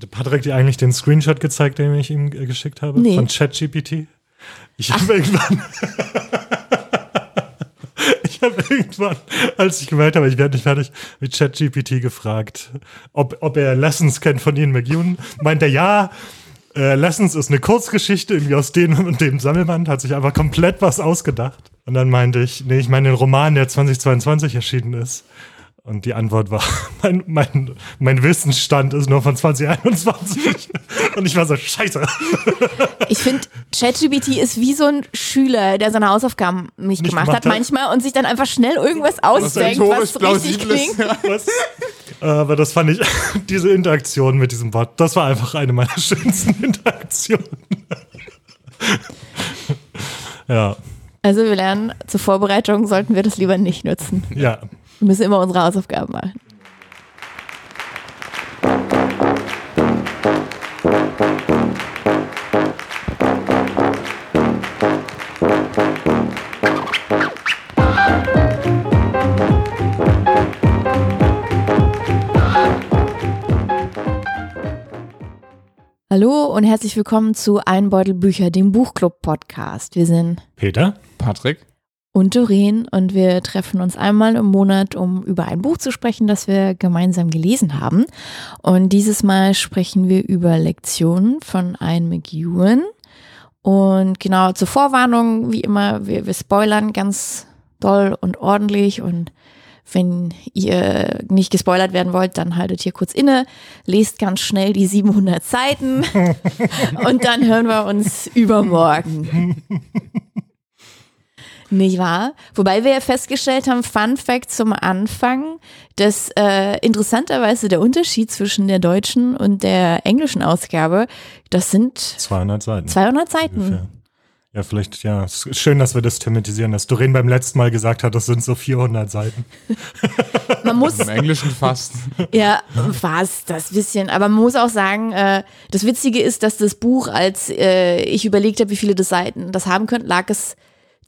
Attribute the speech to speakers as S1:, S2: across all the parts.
S1: Hatte Patrick dir eigentlich den Screenshot gezeigt, den ich ihm äh, geschickt habe?
S2: Nee.
S1: Von ChatGPT? Ich habe irgendwann. ich habe irgendwann, als ich gemerkt habe, ich werde nicht fertig, mit ChatGPT gefragt, ob, ob er Lessons kennt von Ian McEwan. Meint er ja. Äh, Lessons ist eine Kurzgeschichte, irgendwie aus dem und dem Sammelband, hat sich einfach komplett was ausgedacht. Und dann meinte ich, nee, ich meine den Roman, der 2022 erschienen ist. Und die Antwort war, mein, mein, mein Wissensstand ist nur von 2021. Und ich war so, scheiße.
S2: Ich finde, ChatGPT ist wie so ein Schüler, der seine Hausaufgaben nicht,
S1: Nicht
S2: gemacht hat
S1: hat.
S2: manchmal und sich dann einfach schnell irgendwas ausdenkt, was
S3: rhetorisch
S2: richtig klingt.
S1: Was? Aber das fand ich, diese Interaktion mit diesem Bot, das war einfach eine meiner schönsten Interaktionen. ja,
S2: Also wir lernen, zur Vorbereitung sollten wir das lieber nicht nutzen.
S1: ja.
S2: Wir müssen immer unsere Hausaufgaben machen. Hallo und herzlich willkommen zu Einbeutel Bücher, dem Buchclub-Podcast. Wir sind
S1: Peter?
S3: Patrick?
S2: Und Doreen und wir treffen uns einmal im Monat, um über ein Buch zu sprechen, das wir gemeinsam gelesen haben. Und dieses Mal sprechen wir über Lektionen von Ian McEwan. Und genau zur Vorwarnung, wie immer, wir, wir spoilern ganz doll und ordentlich und wenn ihr nicht gespoilert werden wollt, dann haltet hier kurz inne, lest ganz schnell die 700 Seiten und dann hören wir uns übermorgen. Nicht wahr? Wobei wir ja festgestellt haben, Fun Fact zum Anfang, dass äh, interessanterweise der Unterschied zwischen der deutschen und der englischen Ausgabe, das sind
S1: 200 Seiten.
S2: 200 Seiten.
S1: ungefähr. Ja, vielleicht, ja, es ist schön, dass wir das thematisieren, dass Doreen beim letzten Mal gesagt hat, das sind so 400 Seiten.
S2: Man muss,
S3: Im Englischen fast.
S2: ja, fast das bisschen, aber man muss auch sagen, äh, das Witzige ist, dass das Buch, als äh, ich überlegt habe, wie viele das Seiten das haben könnte, lag es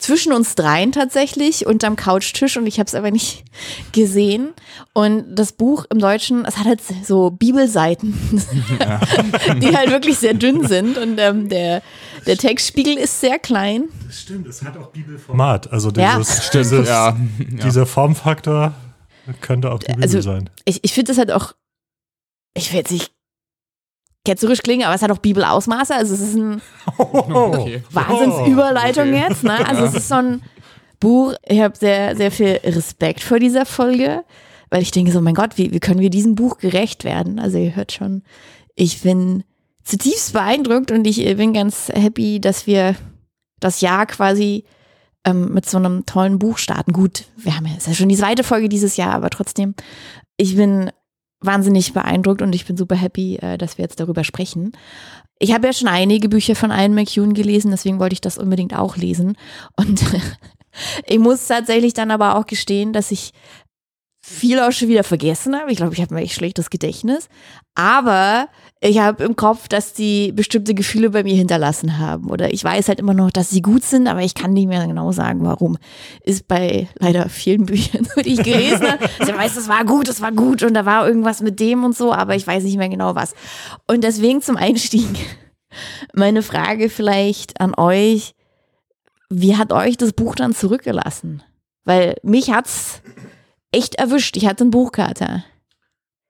S2: zwischen uns dreien tatsächlich unterm Couchtisch und ich habe es aber nicht gesehen. Und das Buch im Deutschen, es hat halt so Bibelseiten, die halt wirklich sehr dünn sind und ähm, der, der Textspiegel ist sehr klein.
S1: Das stimmt, es hat auch Bibelformat. Also
S2: Ja.
S1: dieses, dieses,
S3: ja. ja.
S1: dieser Formfaktor könnte auch die Bibel
S2: Also-
S1: sein.
S2: Ich, ich finde das halt auch, ich will jetzt nicht ketzerisch klingen, aber es hat auch Bibelausmaße. Also es ist ein
S3: Okay.
S2: Wahnsinnsüberleitung
S3: okay.
S2: jetzt. Ne? Also es ist so ein Buch, ich habe sehr, sehr viel Respekt vor dieser Folge, weil ich denke so, mein Gott, wie, wie können wir diesem Buch gerecht werden? Also ihr hört schon, ich bin zutiefst beeindruckt und ich bin ganz happy, dass wir das Jahr quasi ähm, mit so einem tollen Buch starten. Gut, wir haben ja, es ist ja schon die zweite Folge dieses Jahr, aber trotzdem, ich bin wahnsinnig beeindruckt und ich bin super happy, äh, dass wir jetzt darüber sprechen. Ich habe ja schon einige Bücher von Ian McEwan gelesen, deswegen wollte ich das unbedingt auch lesen. Und ich muss tatsächlich dann aber auch gestehen, dass ich viel auch schon wieder vergessen habe. Ich glaube, ich habe ein echt schlechtes Gedächtnis. Aber ich habe im Kopf, dass die bestimmte Gefühle bei mir hinterlassen haben. Oder ich weiß halt immer noch, dass sie gut sind, aber ich kann nicht mehr genau sagen, warum. Ist bei leider vielen Büchern, die ich gelesen habe. Also ich weiß, das war gut, das war gut und da war irgendwas mit dem und so, aber ich weiß nicht mehr genau was. Und deswegen zum Einstieg meine Frage vielleicht an euch. Wie hat euch das Buch dann zurückgelassen? Weil mich hat's echt erwischt. Ich hatte einen Buchkater.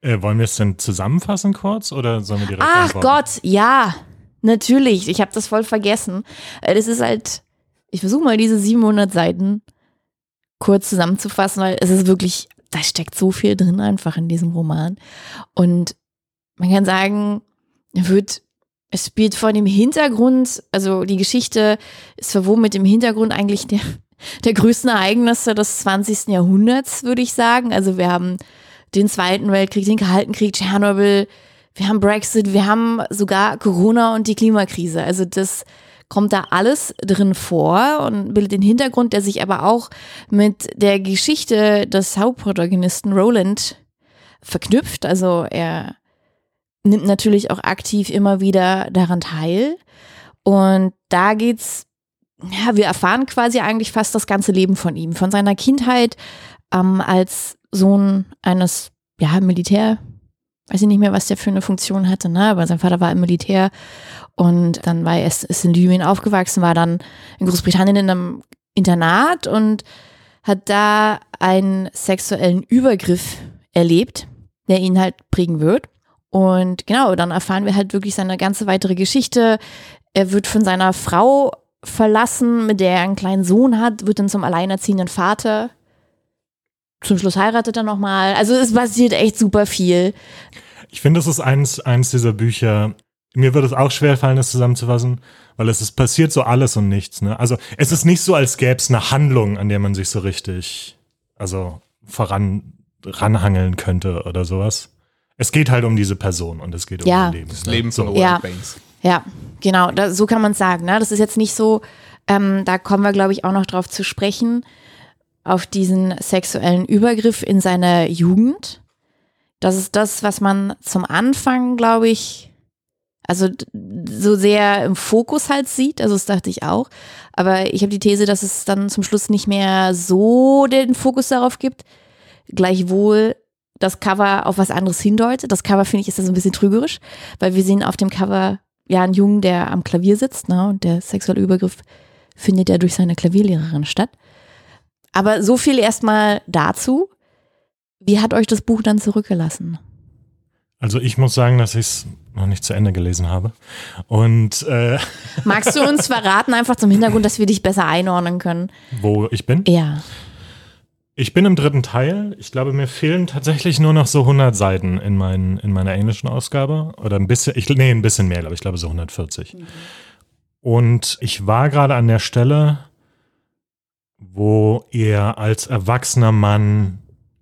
S1: Äh, wollen wir es denn zusammenfassen kurz oder sollen wir direkt
S2: Ach
S1: antworten?
S2: Gott, ja, natürlich. Ich habe das voll vergessen. Äh, Das ist halt, ich versuche mal diese 700 Seiten kurz zusammenzufassen, weil es ist wirklich, da steckt so viel drin einfach in diesem Roman. Und man kann sagen, er wird, es spielt vor dem Hintergrund, also die Geschichte ist verwoben mit dem Hintergrund eigentlich der, der größten Ereignisse des 20. Jahrhunderts, würde ich sagen. Also wir haben den Zweiten Weltkrieg, den Kalten Krieg, Tschernobyl, wir haben Brexit, wir haben sogar Corona und die Klimakrise. Also das kommt da alles drin vor und bildet den Hintergrund, der sich aber auch mit der Geschichte des Hauptprotagonisten Roland verknüpft. Also er nimmt natürlich auch aktiv immer wieder daran teil. Und da geht's, ja, wir erfahren quasi eigentlich fast das ganze Leben von ihm, von seiner Kindheit ähm, als Sohn eines ja, Militär, weiß ich nicht mehr, was der für eine Funktion hatte, ne? aber sein Vater war im Militär und dann war er ist, in Libyen aufgewachsen, war dann in Großbritannien in einem Internat und hat da einen sexuellen Übergriff erlebt, der ihn halt prägen wird. Und genau, dann erfahren wir halt wirklich seine ganze weitere Geschichte. Er wird von seiner Frau verlassen, mit der er einen kleinen Sohn hat, wird dann zum alleinerziehenden Vater. Zum Schluss heiratet er nochmal. Also es passiert echt super viel.
S1: Ich finde, das ist eins, eins dieser Bücher. Mir wird es auch schwer fallen, das zusammenzufassen, weil es ist passiert so alles und nichts. Ne? Also es ist nicht so, als gäbe es eine Handlung, an der man sich so richtig, also voran ranhangeln könnte oder sowas. Es geht halt um diese Person und es geht um
S2: Ja.
S1: ihr Leben.
S3: Das
S1: ne?
S3: Leben von
S1: so.
S2: Ja.
S3: Baines.
S2: Ja, genau, da, so kann man es sagen. Ne? Das ist jetzt nicht so, ähm, da kommen wir, glaube ich, auch noch drauf zu sprechen, auf diesen sexuellen Übergriff in seiner Jugend. Das ist das, was man zum Anfang, glaube ich, also so sehr im Fokus halt sieht. Also das dachte ich auch. Aber ich habe die These, dass es dann zum Schluss nicht mehr so den Fokus darauf gibt. Gleichwohl das Cover auf was anderes hindeutet. Das Cover, finde ich, ist da so ein bisschen trügerisch, weil wir sehen auf dem Cover ja einen Jungen, der am Klavier sitzt, ne? Und der sexuelle Übergriff findet ja durch seine Klavierlehrerin statt. Aber so viel erstmal dazu. Wie hat euch das Buch dann zurückgelassen?
S1: Also ich muss sagen, dass ich es noch nicht zu Ende gelesen habe. Und äh,
S2: Magst du uns verraten, einfach zum Hintergrund, dass wir dich besser einordnen können?
S1: wo ich bin?
S2: Ja.
S1: Ich bin im dritten Teil. Ich glaube, mir fehlen tatsächlich nur noch so 100 Seiten in, mein, in meiner englischen Ausgabe. Oder ein bisschen, ich, nee, ein bisschen mehr, glaube ich. Glaube so 140. Und ich war gerade an der Stelle, wo er als erwachsener Mann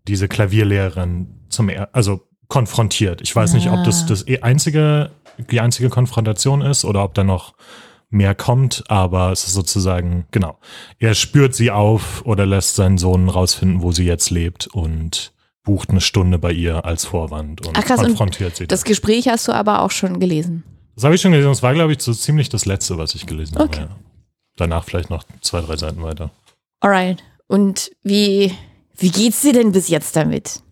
S1: diese Klavierlehrerin zum, also konfrontiert. Ich weiß nicht, ob das
S2: Ah.
S1: das eh einzige, die einzige Konfrontation ist oder ob da noch mehr kommt, aber es ist sozusagen, genau. Er spürt sie auf oder lässt seinen Sohn rausfinden, wo sie jetzt lebt und bucht eine Stunde bei ihr als Vorwand und
S2: Ach, krass, und
S1: konfrontiert sie.
S2: Das Gespräch hast du aber auch schon gelesen.
S1: Das habe ich schon gelesen. Das war, glaube ich, so ziemlich das Letzte, was ich gelesen
S2: Okay.
S1: habe. Ja. Danach vielleicht noch zwei, drei Seiten weiter.
S2: Alright. Und wie, wie geht's dir denn bis jetzt damit?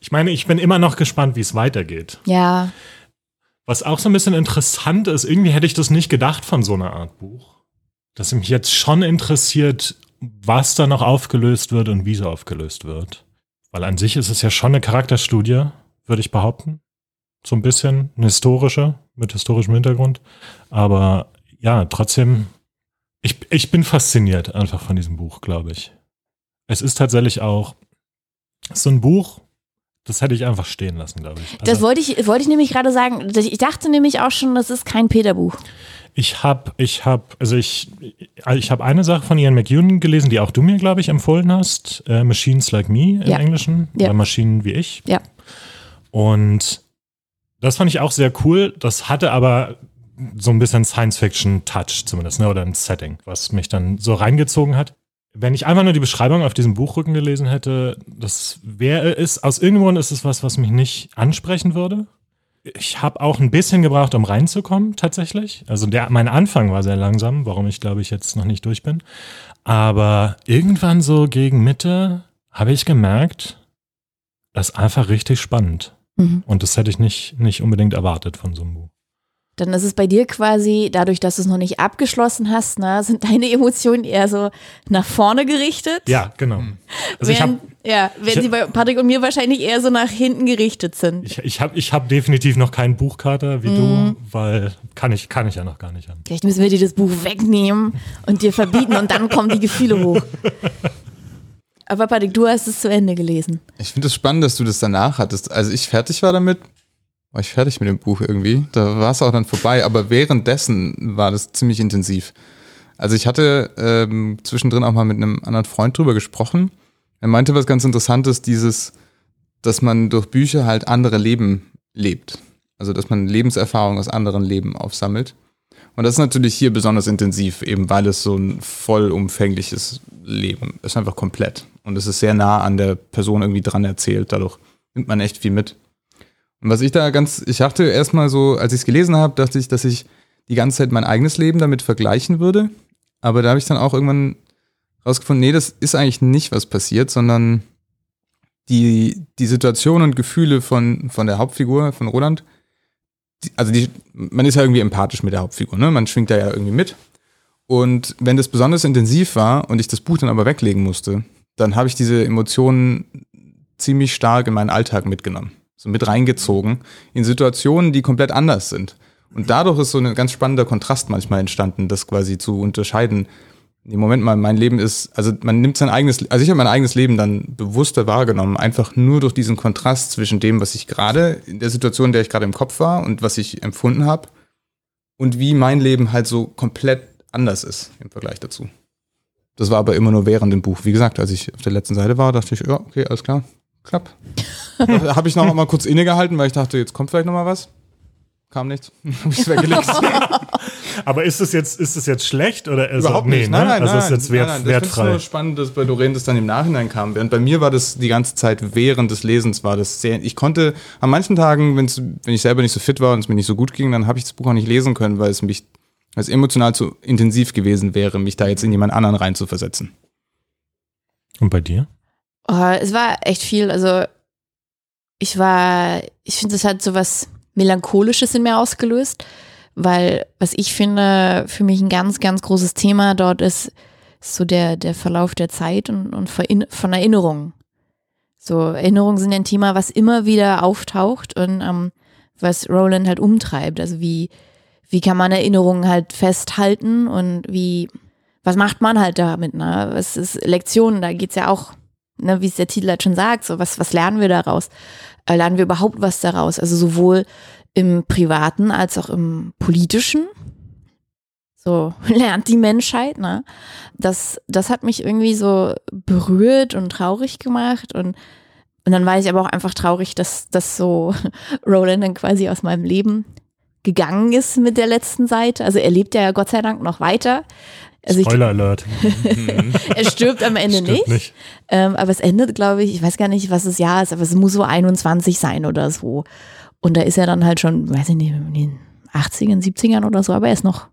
S1: Ich meine, ich bin immer noch gespannt, wie es weitergeht.
S2: Ja.
S1: Was auch so ein bisschen interessant ist, irgendwie hätte ich das nicht gedacht von so einer Art Buch. Dass mich jetzt schon interessiert, was da noch aufgelöst wird und wie es aufgelöst wird. Weil an sich ist es ja schon eine Charakterstudie, würde ich behaupten. So ein bisschen eine historische, mit historischem Hintergrund. Aber ja, trotzdem, ich, ich bin fasziniert einfach von diesem Buch, glaube ich. Es ist tatsächlich auch so ein Buch, das hätte ich einfach stehen lassen, glaube ich.
S2: Das wollte ich, wollte ich nämlich gerade sagen. Ich dachte nämlich auch schon, das ist kein Peter-Buch.
S1: Ich habe, ich habe, also ich, ich habe eine Sache von Ian McEwan gelesen, die auch du mir, glaube ich, empfohlen hast. Äh, Machines Like Me im
S2: Ja.
S1: Englischen.
S2: Ja.
S1: Oder Maschinen wie ich.
S2: Ja.
S1: Und das fand ich auch sehr cool. Das hatte aber so ein bisschen Science-Fiction-Touch zumindest, ne? oder ein Setting, was mich dann so reingezogen hat. Wenn ich einfach nur die Beschreibung auf diesem Buchrücken gelesen hätte, das wäre es, aus irgendeinem Grund ist es was, was mich nicht ansprechen würde. Ich habe auch ein bisschen gebraucht, um reinzukommen, tatsächlich. Also der, mein Anfang war sehr langsam, warum ich glaube ich jetzt noch nicht durch bin. Aber irgendwann so gegen Mitte habe ich gemerkt, das ist einfach richtig spannend.
S2: Mhm.
S1: Und das hätte ich nicht, nicht unbedingt erwartet von so einem Buch.
S2: Dann ist es bei dir quasi, dadurch, dass du es noch nicht abgeschlossen hast, ne, sind deine Emotionen eher so nach vorne gerichtet.
S1: Ja, genau. Also ich habe
S2: während, ja, während
S1: ich-
S2: sie bei Patrick und mir wahrscheinlich eher so nach hinten gerichtet sind.
S1: ich, ich hab, ich hab definitiv noch keinen Buchkater wie du, weil kann ich, kann ich ja noch gar nicht haben.
S2: Vielleicht müssen wir dir das Buch wegnehmen und dir verbieten und dann kommen die Gefühle hoch. Aber Patrick, du hast es zu Ende gelesen.
S3: Ich finde es spannend, dass du das danach hattest. Also ich fertig war damit, war ich fertig mit dem Buch irgendwie. Da war es auch dann vorbei, aber währenddessen war das ziemlich intensiv. Also ich hatte ähm, zwischendrin auch mal mit einem anderen Freund drüber gesprochen. Er meinte was ganz Interessantes, dieses, dass man durch Bücher halt andere Leben lebt. Also dass man Lebenserfahrung aus anderen Leben aufsammelt. Und das ist natürlich hier besonders intensiv, eben weil es so ein vollumfängliches Leben ist, einfach komplett. Und es ist sehr nah an der Person irgendwie dran erzählt, dadurch nimmt man echt viel mit. Und was ich da ganz, ich dachte erstmal so, als ich es gelesen habe, dachte ich, dass ich die ganze Zeit mein eigenes Leben damit vergleichen würde. Aber da habe ich dann auch irgendwann rausgefunden, nee, das ist eigentlich nicht was passiert, sondern die, die Situation und Gefühle von, von der Hauptfigur, von Roland, die, also die, man ist ja irgendwie empathisch mit der Hauptfigur, ne? Man schwingt da ja irgendwie mit. Und wenn das besonders intensiv war und ich das Buch dann aber weglegen musste, dann habe ich diese Emotionen ziemlich stark in meinen Alltag mitgenommen. So mit reingezogen in Situationen, die komplett anders sind. Und dadurch ist so ein ganz spannender Kontrast manchmal entstanden, das quasi zu unterscheiden. Nee, Moment mal, mein Leben ist, also man nimmt sein eigenes, also ich habe mein eigenes Leben dann bewusster wahrgenommen, einfach nur durch diesen Kontrast zwischen dem, was ich gerade in der Situation, in der ich gerade im Kopf war und was ich empfunden habe und wie mein Leben halt so komplett anders ist im Vergleich dazu. Das war aber immer nur während dem Buch. Wie gesagt, als ich auf der letzten Seite war, dachte ich, ja, okay, alles klar, klapp. da habe ich noch mal kurz innegehalten, weil ich dachte, jetzt kommt vielleicht noch mal was. Kam nichts. Hab ich's weggelegt.
S1: Aber ist es jetzt, ist es jetzt schlecht oder also,
S3: Überhaupt
S1: nee,
S3: nicht.
S1: ne?
S3: Nein, nein,
S1: also
S3: nein.
S1: ist jetzt wert,
S3: nein, nein. Ich
S1: wertfrei.
S3: finde es so spannend, dass bei Doreen das dann im Nachhinein kam. Während bei mir war das die ganze Zeit während des Lesens war das sehr. Ich konnte an manchen Tagen, wenn's, wenn ich selber nicht so fit war und es mir nicht so gut ging, dann habe ich das Buch auch nicht lesen können, weil es mich, weil es emotional zu intensiv gewesen wäre, mich da jetzt in jemand anderen reinzuversetzen.
S1: Und bei dir?
S2: Oh, es war echt viel. Also ich war, ich finde, es hat so was Melancholisches in mir ausgelöst, weil was ich finde, für mich ein ganz, ganz großes Thema dort ist, so der, der Verlauf der Zeit und, und von Erinnerungen. So, Erinnerungen sind ein Thema, was immer wieder auftaucht und ähm, was Roland halt umtreibt. Also wie, wie kann man Erinnerungen halt festhalten und wie, was macht man halt damit, ne? Was ist Lektionen, da geht's ja auch, ne, wie es der Titel halt schon sagt, so was, was lernen wir daraus? Äh, lernen wir überhaupt was daraus? Also sowohl im Privaten als auch im Politischen. So lernt die Menschheit, ne? Das, das hat mich irgendwie so berührt und traurig gemacht und und dann war ich aber auch einfach traurig, dass das so Roland dann quasi aus meinem Leben gegangen ist mit der letzten Seite. Also er lebt ja Gott sei Dank noch weiter. Also
S1: Spoiler Alert.
S2: er stirbt am Ende
S1: Stimmt
S2: nicht.
S1: nicht.
S2: Ähm, aber es endet, glaube ich, ich weiß gar nicht, was das Jahr ist, aber es muss so 21 sein oder so. Und da ist er dann halt schon, weiß ich nicht, in den 80ern, 70ern oder so, aber er ist noch,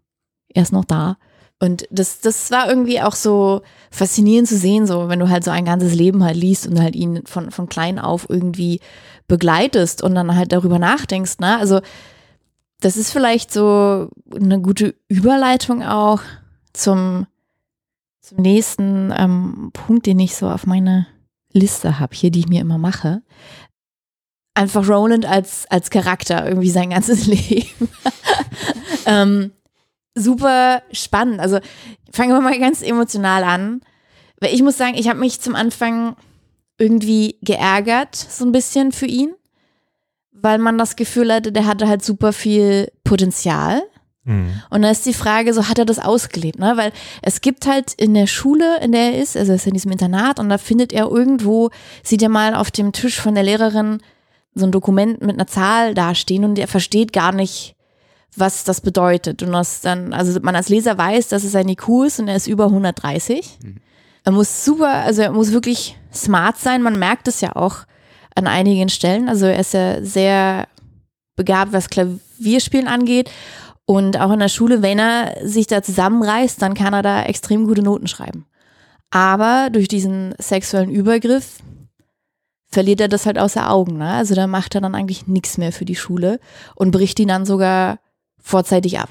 S2: er ist noch da. Und das, das war irgendwie auch so faszinierend zu sehen, so wenn du halt so ein ganzes Leben halt liest und halt ihn von, von klein auf irgendwie begleitest und dann halt darüber nachdenkst, ne? Also das ist vielleicht so eine gute Überleitung auch zum, zum nächsten ähm, Punkt, den ich so auf meiner Liste habe, hier, die ich mir immer mache. Einfach Roland als, als Charakter, irgendwie sein ganzes Leben. ähm, super spannend. Also fangen wir mal ganz emotional an. Weil ich muss sagen, ich habe mich zum Anfang irgendwie geärgert, so ein bisschen für ihn, weil man das Gefühl hatte, der hatte halt super viel Potenzial.
S1: Mhm.
S2: Und da ist die Frage, so hat er das ausgelebt, ne? Weil es gibt halt in der Schule, in der er ist, also er ist in diesem Internat und da findet er irgendwo, sieht er mal auf dem Tisch von der Lehrerin so ein Dokument mit einer Zahl dastehen und er versteht gar nicht, was das bedeutet. Und das dann, also man als Leser weiß, dass es ein IQ ist und er ist über 130. Er muss super, also er muss wirklich smart sein. Man merkt es ja auch an einigen Stellen. Also er ist ja sehr begabt, was Klavierspielen angeht. Und auch in der Schule, wenn er sich da zusammenreißt, dann kann er da extrem gute Noten schreiben. Aber durch diesen sexuellen Übergriff verliert er das halt außer Augen. Ne? Also da macht er dann eigentlich nichts mehr für die Schule und bricht ihn dann sogar vorzeitig ab.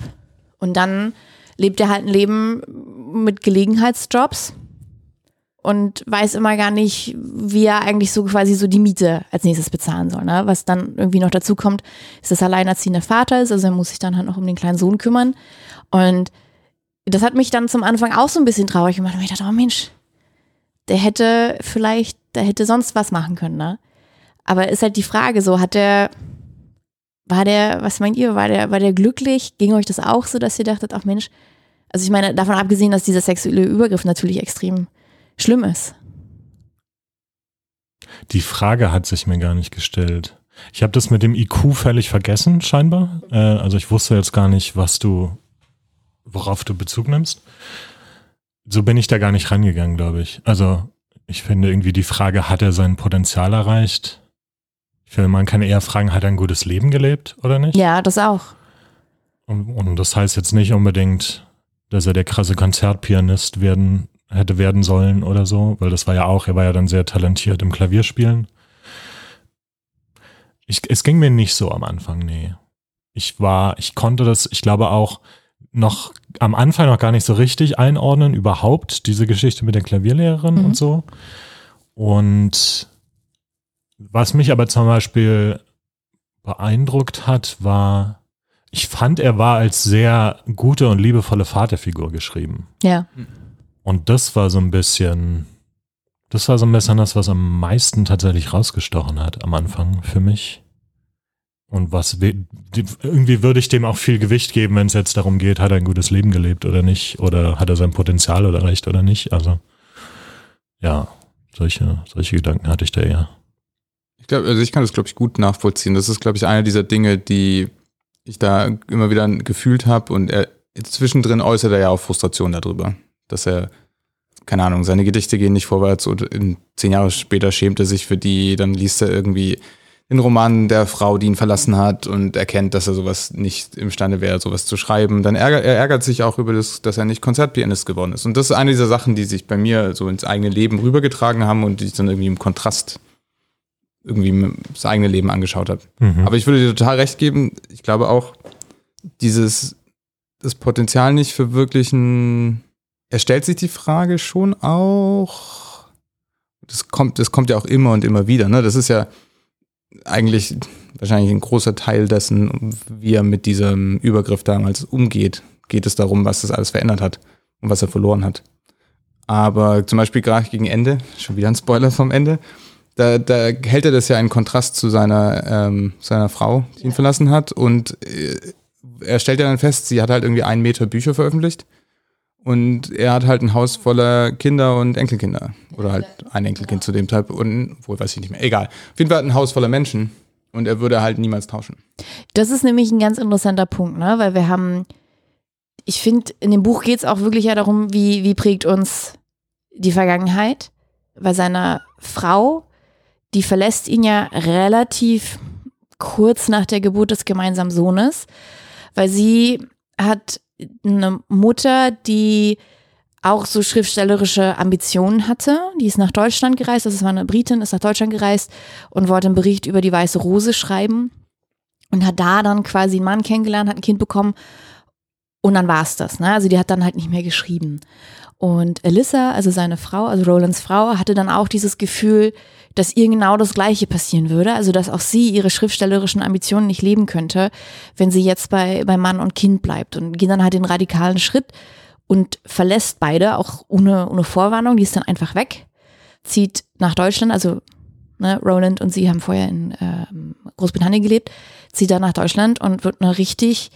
S2: Und dann lebt er halt ein Leben mit Gelegenheitsjobs und weiß immer gar nicht, wie er eigentlich so quasi so die Miete als nächstes bezahlen soll. Ne? Was dann irgendwie noch dazu kommt, ist, dass er alleinerziehender Vater ist, also er muss sich dann halt noch um den kleinen Sohn kümmern. Und das hat mich dann zum Anfang auch so ein bisschen traurig gemacht. Und ich dachte, oh Mensch, der hätte vielleicht, der hätte sonst was machen können, ne? Aber ist halt die Frage, so hat der, war der, was meint ihr, war der, war der glücklich? Ging euch das auch so, dass ihr dachtet, ach Mensch, also ich meine, davon abgesehen, dass dieser sexuelle Übergriff natürlich extrem schlimm ist.
S1: Die Frage hat sich mir gar nicht gestellt. Ich habe das mit dem IQ völlig vergessen, scheinbar. Äh, also ich wusste jetzt gar nicht, was du, worauf du Bezug nimmst. So bin ich da gar nicht rangegangen, glaube ich. Also ich finde irgendwie die Frage, hat er sein Potenzial erreicht? Ich finde, man kann eher fragen, hat er ein gutes Leben gelebt oder nicht?
S2: Ja, das auch.
S1: Und, und das heißt jetzt nicht unbedingt, dass er der krasse Konzertpianist werden hätte werden sollen oder so, weil das war ja auch, er war ja dann sehr talentiert im Klavierspielen. Ich, es ging mir nicht so am Anfang, nee. Ich war, ich konnte das, ich glaube auch noch am Anfang noch gar nicht so richtig einordnen, überhaupt diese Geschichte mit der Klavierlehrerin
S2: Mhm.
S1: und so. Und was mich aber zum Beispiel beeindruckt hat, war, ich fand, er war als sehr gute und liebevolle Vaterfigur geschrieben.
S2: Ja.
S1: Und das war so ein bisschen, das war so ein bisschen das, was am meisten tatsächlich rausgestochen hat am Anfang für mich. Und was irgendwie würde ich dem auch viel Gewicht geben, wenn es jetzt darum geht, hat er ein gutes Leben gelebt oder nicht, oder hat er sein Potenzial oder recht oder nicht. Also ja, solche, solche Gedanken hatte ich da eher.
S3: Ich glaube, also ich kann das, glaube ich, gut nachvollziehen. Das ist, glaube ich, eine dieser Dinge, die ich da immer wieder gefühlt habe. Und er, zwischendrin äußert er ja auch Frustration darüber, dass er, keine Ahnung, seine Gedichte gehen nicht vorwärts und zehn Jahre später schämt er sich für die, dann liest er irgendwie den Roman der Frau, die ihn verlassen hat und erkennt, dass er sowas nicht imstande wäre, sowas zu schreiben. Dann ärgert er ärgert sich auch über das, dass er nicht Konzertpianist geworden ist. Und das ist eine dieser Sachen, die sich bei mir so ins eigene Leben rübergetragen haben und die ich dann irgendwie im Kontrast irgendwie das eigene Leben angeschaut habe.
S1: Mhm.
S3: Aber ich würde dir total recht geben. Ich glaube auch, dieses, das Potenzial nicht für wirklichen, er stellt sich die Frage schon auch, das kommt, das kommt ja auch immer und immer wieder, ne? Das ist ja eigentlich wahrscheinlich ein großer Teil dessen, wie er mit diesem Übergriff damals umgeht. Geht es darum, was das alles verändert hat und was er verloren hat. Aber zum Beispiel gerade gegen Ende, schon wieder ein Spoiler vom Ende, da, da hält er das ja in Kontrast zu seiner, ähm, seiner Frau, die ihn verlassen hat. Und äh, er stellt ja dann fest, sie hat halt irgendwie einen Meter Bücher veröffentlicht. Und er hat halt ein Haus voller Kinder und Enkelkinder. Oder halt ein Enkelkind zu dem Zeitpunkt. Und, wohl weiß ich nicht mehr. Egal. Auf jeden Fall hat ein Haus voller Menschen. Und er würde halt niemals tauschen.
S2: Das ist nämlich ein ganz interessanter Punkt, ne? weil wir haben, ich finde, in dem Buch geht es auch wirklich ja darum, wie, wie prägt uns die Vergangenheit. Bei seiner Frau, die verlässt ihn ja relativ kurz nach der Geburt des gemeinsamen Sohnes, weil sie hat eine Mutter, die auch so schriftstellerische Ambitionen hatte. Die ist nach Deutschland gereist, das war eine Britin, ist nach Deutschland gereist und wollte einen Bericht über die Weiße Rose schreiben und hat da dann quasi einen Mann kennengelernt, hat ein Kind bekommen und dann war es das. Ne? Also die hat dann halt nicht mehr geschrieben. Und Alyssa, also seine Frau, also Rolands Frau, hatte dann auch dieses Gefühl, dass ihr genau das Gleiche passieren würde. Also dass auch sie ihre schriftstellerischen Ambitionen nicht leben könnte, wenn sie jetzt bei, bei Mann und Kind bleibt. Und geht dann halt den radikalen Schritt und verlässt beide, auch ohne, ohne Vorwarnung. Die ist dann einfach weg, zieht nach Deutschland, also ne, Roland und sie haben vorher in ähm, Großbritannien gelebt, zieht dann nach Deutschland und wird eine richtig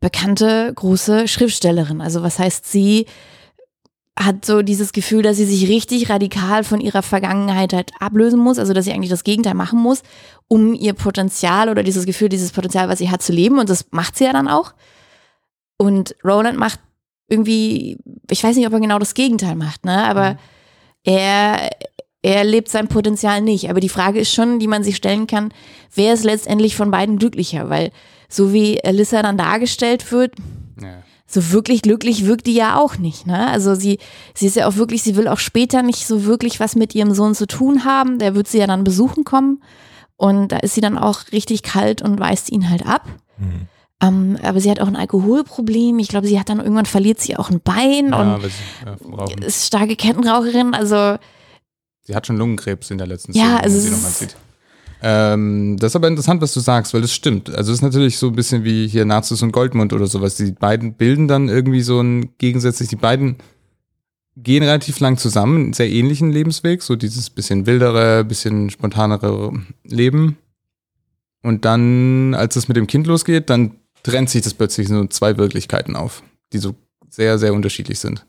S2: bekannte, große Schriftstellerin. Also was heißt, sie hat so dieses Gefühl, dass sie sich richtig radikal von ihrer Vergangenheit halt ablösen muss, also dass sie eigentlich das Gegenteil machen muss, um ihr Potenzial oder dieses Gefühl, dieses Potenzial, was sie hat, zu leben. Und das macht sie ja dann auch. Und Roland macht irgendwie, ich weiß nicht, ob er genau das Gegenteil macht, ne? Aber er, er lebt sein Potenzial nicht. Aber die Frage ist schon, die man sich stellen kann, wer ist letztendlich von beiden glücklicher? Weil so wie Alyssa dann dargestellt wird. So wirklich glücklich wirkt die ja auch nicht. Ne? Also sie, sie ist ja auch wirklich, sie will auch später nicht so wirklich was mit ihrem Sohn zu tun haben. Der wird sie ja dann besuchen kommen. Und da ist sie dann auch richtig kalt und weist ihn halt ab.
S1: Mhm.
S2: Ähm, aber sie hat auch ein Alkoholproblem. Ich glaube, sie hat dann irgendwann verliert sie auch ein Bein
S3: Ja,
S2: und
S3: sie, ja,
S2: ist starke Kettenraucherin. Also
S3: Sie hat schon Lungenkrebs in der letzten
S2: Ja,
S3: Szene,
S2: also
S3: sie nochmal
S2: ist-
S3: sieht. Ähm, das ist aber interessant, was du sagst, weil das stimmt. Also es ist natürlich so ein bisschen wie hier Nazis und Goldmund oder sowas. Die beiden bilden dann irgendwie so ein gegensätzlich, die beiden gehen relativ lang zusammen, einen sehr ähnlichen Lebensweg, so dieses bisschen wildere, bisschen spontanere Leben. Und dann, als es mit dem Kind losgeht, dann trennt sich das plötzlich so zwei Wirklichkeiten auf, die so sehr, sehr unterschiedlich sind.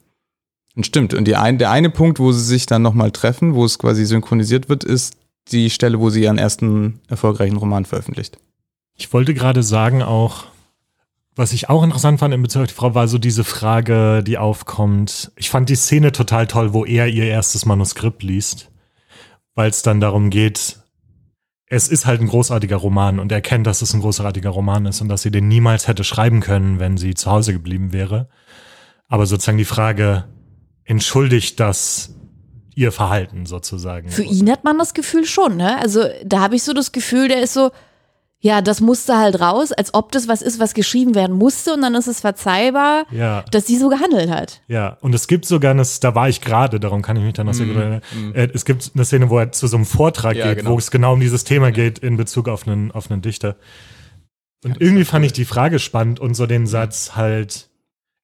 S3: Und stimmt. Und ein, der eine Punkt, wo sie sich dann nochmal treffen, wo es quasi synchronisiert wird, ist die Stelle, wo sie ihren ersten erfolgreichen Roman veröffentlicht.
S1: Ich wollte gerade sagen auch, was ich auch interessant fand in Bezug auf die Frau, war so diese Frage, die aufkommt. Ich fand die Szene total toll, wo er ihr erstes Manuskript liest, weil es dann darum geht, es ist halt ein großartiger Roman und er kennt, dass es ein großartiger Roman ist und dass sie den niemals hätte schreiben können, wenn sie zu Hause geblieben wäre. Aber sozusagen die Frage, entschuldigt das ihr Verhalten sozusagen.
S2: Für ihn hat man das Gefühl schon, ne? Also da habe ich so das Gefühl, der ist so, ja, das musste halt raus, als ob das was ist, was geschrieben werden musste und dann ist es verzeihbar,
S1: Ja.
S2: dass sie so gehandelt hat.
S1: Ja, und es gibt sogar eine, da war ich gerade, darum kann ich mich dann noch sehr gut erinnern. Äh, Es gibt eine Szene, wo er zu so einem Vortrag
S3: Ja,
S1: geht,
S3: genau.
S1: wo es genau um dieses Thema geht in Bezug auf einen, auf einen Dichter. Und irgendwie fand ich die Frage spannend und so den Satz halt,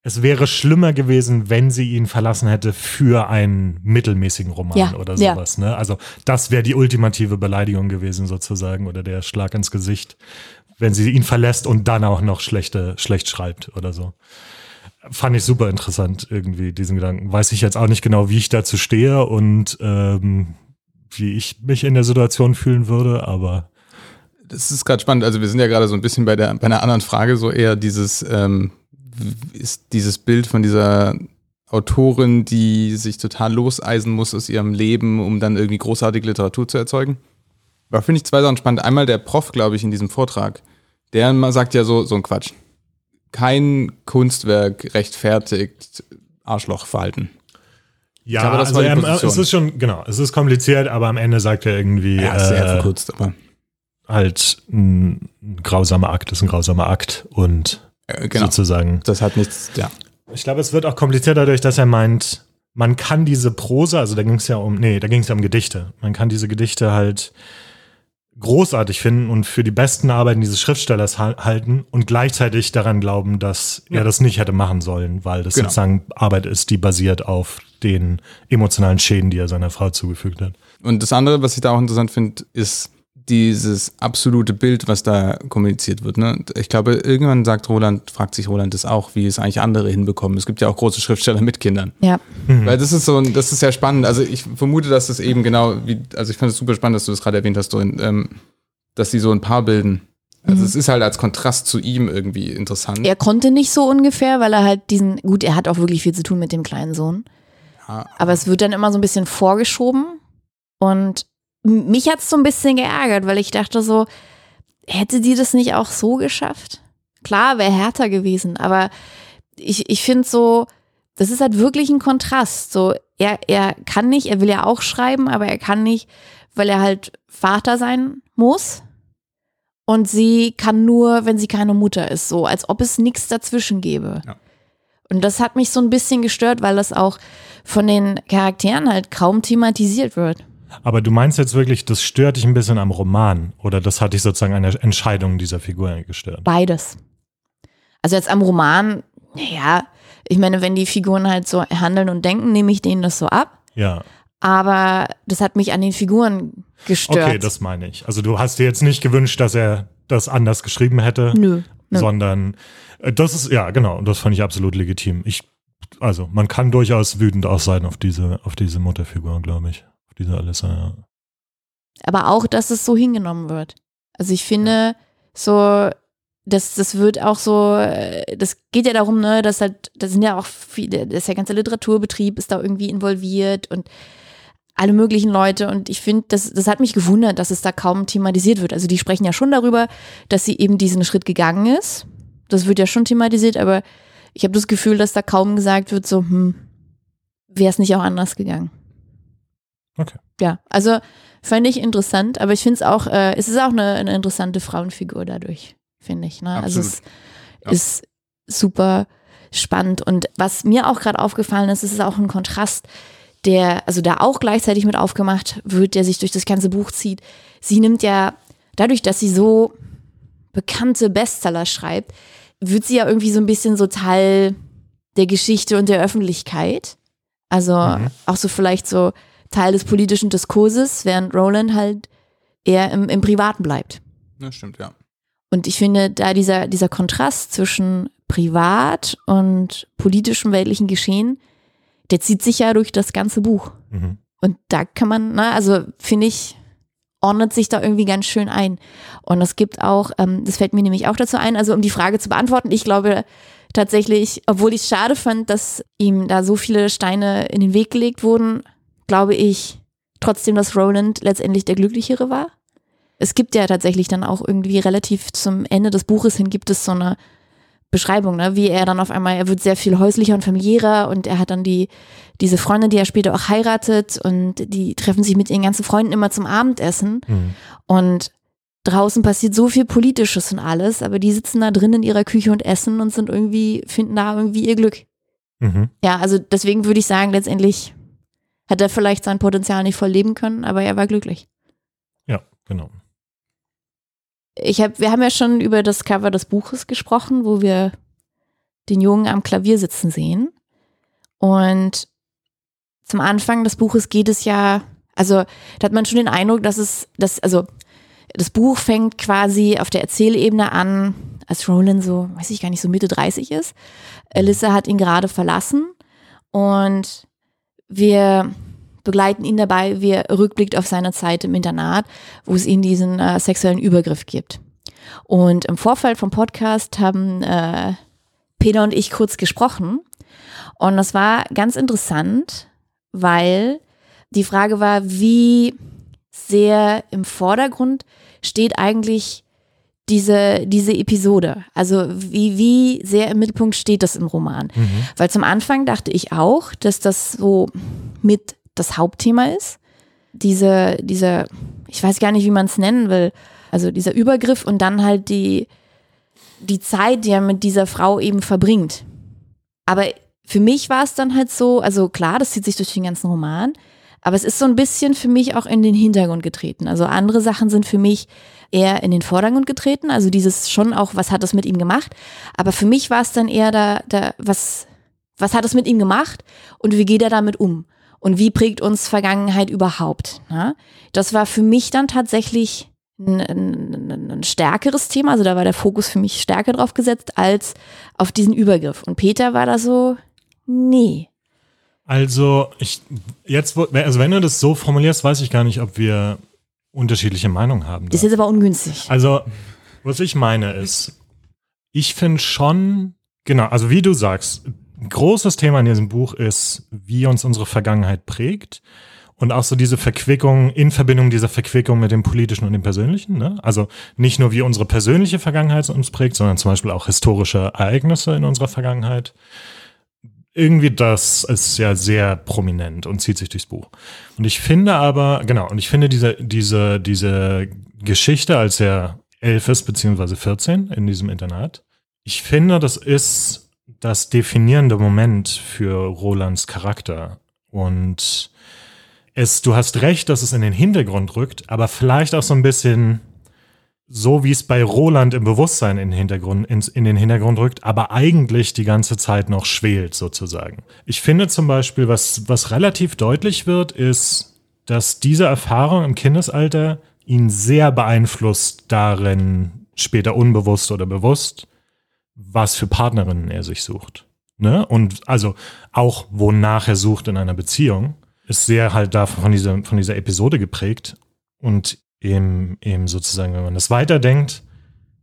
S1: es wäre schlimmer gewesen, wenn sie ihn verlassen hätte für einen mittelmäßigen Roman
S2: Ja,
S1: oder
S2: ja.
S1: sowas. Ne? Also das wäre die ultimative Beleidigung gewesen sozusagen oder der Schlag ins Gesicht, wenn sie ihn verlässt und dann auch noch schlechte, schlecht schreibt oder so. Fand ich super interessant irgendwie, diesen Gedanken. Weiß ich jetzt auch nicht genau, wie ich dazu stehe und ähm, wie ich mich in der Situation fühlen würde, aber
S3: Das ist gerade spannend. Also wir sind ja gerade so ein bisschen bei der bei einer anderen Frage, so eher dieses ähm, ist dieses Bild von dieser Autorin, die sich total loseisen muss aus ihrem Leben, um dann irgendwie großartige Literatur zu erzeugen. Da finde ich zwei Sachen spannend. Einmal der Prof, glaube ich, in diesem Vortrag, der mal sagt ja so, so ein Quatsch. Kein Kunstwerk rechtfertigt Arschlochverhalten.
S1: ja,
S3: glaube, das
S1: also ähm, es ist schon, genau, es ist kompliziert, aber am Ende sagt er irgendwie
S3: Ja, sehr
S1: äh,
S3: verkürzt, aber
S1: halt ein, ein grausamer Akt ist ein grausamer Akt und
S3: genau.
S1: sozusagen
S3: Das hat nichts, ja.
S1: Ich glaube, es wird auch kompliziert dadurch, dass er meint, man kann diese Prosa, also da ging es ja um, nee, da ging es ja um Gedichte. Man kann diese Gedichte halt großartig finden und für die besten Arbeiten dieses Schriftstellers hal- halten und gleichzeitig daran glauben, dass er das nicht hätte machen sollen, weil das
S3: Genau.
S1: sozusagen Arbeit ist, die basiert auf den emotionalen Schäden, die er seiner Frau zugefügt hat.
S3: Und das andere, was ich da auch interessant finde, ist dieses absolute Bild, was da kommuniziert wird. Ne? Ich glaube, irgendwann sagt Roland, fragt sich Roland das auch, wie es eigentlich andere hinbekommen. Es gibt ja auch große Schriftsteller mit Kindern.
S2: Ja.
S3: Weil das ist so, ein- das ist sehr spannend. Also ich vermute, dass das eben genau wie, also ich fand es super spannend, dass du das gerade erwähnt hast, Dorin, ähm, dass die so ein Paar bilden. Also es ist halt als Kontrast zu ihm irgendwie interessant.
S2: Er konnte nicht so ungefähr, weil er halt diesen, gut, er hat auch wirklich viel zu tun mit dem kleinen Sohn.
S3: Ja.
S2: Aber es wird dann immer so ein bisschen vorgeschoben. Und mich hat es so ein bisschen geärgert, weil ich dachte so, hätte die das nicht auch so geschafft? Klar, wäre härter gewesen, aber ich, ich finde so, das ist halt wirklich ein Kontrast. So, er, er kann nicht, er will ja auch schreiben, aber er kann nicht, weil er halt Vater sein muss. Und sie kann nur, wenn sie keine Mutter ist, so als ob es nichts dazwischen gäbe.
S3: Ja.
S2: Und das hat mich so ein bisschen gestört, weil das auch von den Charakteren halt kaum thematisiert wird.
S1: Aber du meinst jetzt wirklich, das stört dich ein bisschen am Roman oder das hat dich sozusagen an der Entscheidung dieser Figur gestört?
S2: Beides. Also jetzt am Roman, naja, ich meine, wenn die Figuren halt so handeln und denken, nehme ich denen das so ab.
S1: Ja.
S2: Aber das hat mich an den Figuren gestört.
S1: Okay, das meine ich. Also du hast dir jetzt nicht gewünscht, dass er das anders geschrieben hätte,
S2: Nö. nö.
S1: sondern äh, das ist, ja, genau, und das fand ich absolut legitim. Ich, also man kann durchaus wütend auch sein auf diese, auf diese Mutterfigur, glaube ich. Diese Alissa, ja.
S2: aber auch, dass es so hingenommen wird. Also ich finde, so, das, das wird auch so, äh, das geht ja darum, ne, dass halt, da sind ja auch viele, das ist der ganze Literaturbetrieb ist da irgendwie involviert und alle möglichen Leute und ich finde, das, das hat mich gewundert, dass es da kaum thematisiert wird. Also die sprechen ja schon darüber, dass sie eben diesen Schritt gegangen ist. Das wird ja schon thematisiert, aber ich habe das Gefühl, dass da kaum gesagt wird, so, hm, wäre es nicht auch anders gegangen.
S1: Okay.
S2: Ja, also fand ich interessant, aber ich finde es auch, äh, es ist auch eine, eine interessante Frauenfigur dadurch, finde ich. Ne? Also es.
S3: Ja.
S2: ist super spannend und was mir auch gerade aufgefallen ist, es ist auch ein Kontrast, der, also da auch gleichzeitig mit aufgemacht wird, der sich durch das ganze Buch zieht. Sie nimmt ja, dadurch, dass sie so bekannte Bestseller schreibt, wird sie ja irgendwie so ein bisschen so Teil der Geschichte und der Öffentlichkeit. Also auch so vielleicht so Teil des politischen Diskurses, während Roland halt eher im, im Privaten bleibt.
S3: Ja, stimmt, ja.
S2: Und ich finde, da dieser, dieser Kontrast zwischen privat und politischem weltlichen Geschehen, der zieht sich ja durch das ganze Buch.
S1: Mhm.
S2: Und da kann man, na, also finde ich, ordnet sich da irgendwie ganz schön ein. Und es gibt auch, ähm, das fällt mir nämlich auch dazu ein, also um die Frage zu beantworten, ich glaube tatsächlich, obwohl ich es schade fand, dass ihm da so viele Steine in den Weg gelegt wurden, glaube ich trotzdem, dass Roland letztendlich der Glücklichere war. Es gibt ja tatsächlich dann auch irgendwie relativ zum Ende des Buches hin gibt es so eine Beschreibung, ne? wie er dann auf einmal, er wird sehr viel häuslicher und familiärer und er hat dann die, diese Freundin, die er später auch heiratet und die treffen sich mit ihren ganzen Freunden immer zum Abendessen
S1: Mhm.
S2: und draußen passiert so viel Politisches und alles, aber die sitzen da drin in ihrer Küche und essen und sind irgendwie, finden da irgendwie ihr Glück.
S1: Mhm.
S2: Ja, also deswegen würde ich sagen, letztendlich hat er vielleicht sein Potenzial nicht voll leben können, aber er war glücklich.
S1: Ja, genau.
S2: Ich hab, wir haben ja schon über das Cover des Buches gesprochen, wo wir den Jungen am Klavier sitzen sehen. Und zum Anfang des Buches geht es ja, also da hat man schon den Eindruck, dass es, dass, also das Buch fängt quasi auf der Erzählebene an, als Roland so, weiß ich gar nicht, so Mitte 30 ist. Alyssa hat ihn gerade verlassen und wir begleiten ihn dabei, wie er rückblickt auf seine Zeit im Internat, wo es ihn diesen äh, sexuellen Übergriff gibt. Und im Vorfeld vom Podcast haben äh, Peter und ich kurz gesprochen. Und das war ganz interessant, weil die Frage war, wie sehr im Vordergrund steht eigentlich diese, diese Episode. Also wie, wie sehr im Mittelpunkt steht das im Roman.
S1: Mhm.
S2: Weil zum Anfang dachte ich auch, dass das so mit das Hauptthema ist. Diese, diese, ich weiß gar nicht, wie man es nennen will, also dieser Übergriff und dann halt die, die Zeit, die er mit dieser Frau eben verbringt. Aber für mich war es dann halt so, also klar, das zieht sich durch den ganzen Roman, aber es ist so ein bisschen für mich auch in den Hintergrund getreten. Also andere Sachen sind für mich eher in den Vordergrund getreten. Also dieses schon auch, was hat es mit ihm gemacht? Aber für mich war es dann eher da, da was, was hat es mit ihm gemacht und wie geht er damit um? Und wie prägt uns Vergangenheit überhaupt? Ne? Das war für mich dann tatsächlich ein, ein, ein stärkeres Thema. Also da war der Fokus für mich stärker drauf gesetzt als auf diesen Übergriff. Und Peter war da so, nee.
S1: Also, ich, jetzt, also wenn du das so formulierst, weiß ich gar nicht, ob wir unterschiedliche Meinungen haben.
S2: Das ist
S1: da.
S2: jetzt aber ungünstig.
S1: Also, was ich meine ist, ich finde schon, genau, also wie du sagst, großes Thema in diesem Buch ist, wie uns unsere Vergangenheit prägt und auch so diese Verquickung, in Verbindung dieser Verquickung mit dem Politischen und dem Persönlichen. Ne? Also nicht nur, wie unsere persönliche Vergangenheit uns prägt, sondern zum Beispiel auch historische Ereignisse in unserer Vergangenheit. Irgendwie das ist ja sehr prominent und zieht sich durchs Buch. Und ich finde aber, genau, und ich finde diese, diese, diese Geschichte, als er elf ist, beziehungsweise 14 in diesem Internat, ich finde, das ist das definierende Moment für Rolands Charakter. Und es, du hast recht, dass es in den Hintergrund rückt, aber vielleicht auch so ein bisschen so, wie es bei Roland im Bewusstsein in den Hintergrund, ins, in den Hintergrund rückt, aber eigentlich die ganze Zeit noch schwelt, sozusagen. Ich finde zum Beispiel, was, was relativ deutlich wird, ist, dass diese Erfahrung im Kindesalter ihn sehr beeinflusst darin, später unbewusst oder bewusst, was für Partnerinnen er sich sucht. Ne? Und also auch, wonach er sucht in einer Beziehung, ist sehr halt davon von dieser, von dieser Episode geprägt. Und eben, eben sozusagen, wenn man das weiterdenkt,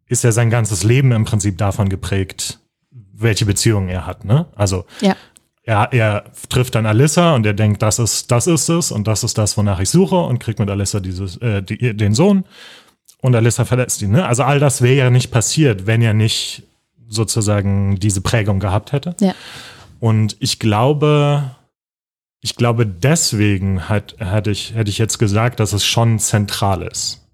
S1: ist ja sein ganzes Leben im Prinzip davon geprägt, welche Beziehungen er hat. Ne? Also
S2: Ja.
S1: er, er trifft dann Alyssa und er denkt, das ist, das ist es und das ist das, wonach ich suche und kriegt mit Alyssa dieses, äh, die, den Sohn und Alyssa verletzt ihn. Ne? Also all das wäre ja nicht passiert, wenn er nicht sozusagen diese Prägung gehabt hätte.
S2: Ja.
S1: Und ich glaube, ich glaube, deswegen hat, hatte ich, hätte ich jetzt gesagt, dass es schon zentral ist.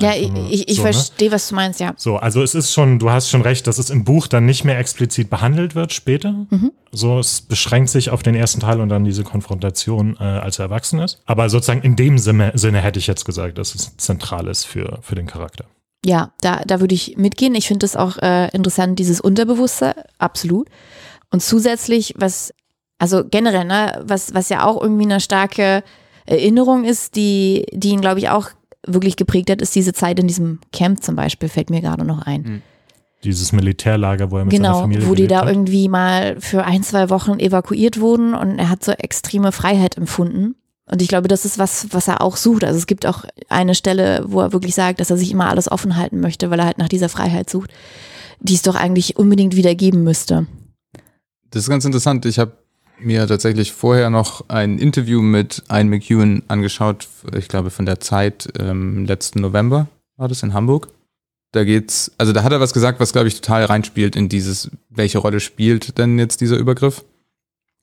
S2: Ja,
S1: nur
S2: ich, ich
S1: so, ne?
S2: verstehe, was du meinst, ja.
S1: So, also es ist schon, du hast schon recht, dass es im Buch dann nicht mehr explizit behandelt wird später.
S2: Mhm.
S1: So, es beschränkt sich auf den ersten Teil und dann diese Konfrontation, äh, als er erwachsen ist. Aber sozusagen in dem Sinne, Sinne hätte ich jetzt gesagt, dass es zentral ist für, für den Charakter.
S2: Ja, da, da würde ich mitgehen. Ich finde es auch äh, interessant, dieses Unterbewusste, absolut. Und zusätzlich, was, also generell, ne, was, was ja auch irgendwie eine starke Erinnerung ist, die, die ihn, glaube ich, auch wirklich geprägt hat, ist diese Zeit in diesem Camp zum Beispiel, fällt mir gerade noch ein.
S1: Dieses Militärlager, wo er mit seiner
S2: Genau,
S1: Familie
S2: wo die da
S1: hat.
S2: irgendwie mal für ein, zwei Wochen evakuiert wurden und er hat so extreme Freiheit empfunden. Und ich glaube, das ist was, was er auch sucht. Also es gibt auch eine Stelle, wo er wirklich sagt, dass er sich immer alles offen halten möchte, weil er halt nach dieser Freiheit sucht, die es doch eigentlich unbedingt wieder geben müsste.
S3: Das ist ganz interessant. Ich habe mir tatsächlich vorher noch ein Interview mit Ian McEwan angeschaut, ich glaube von der Zeit ähm, letzten November war das in Hamburg. da geht's, also da hat er was gesagt, was glaube ich total reinspielt in dieses, welche Rolle spielt denn jetzt dieser Übergriff?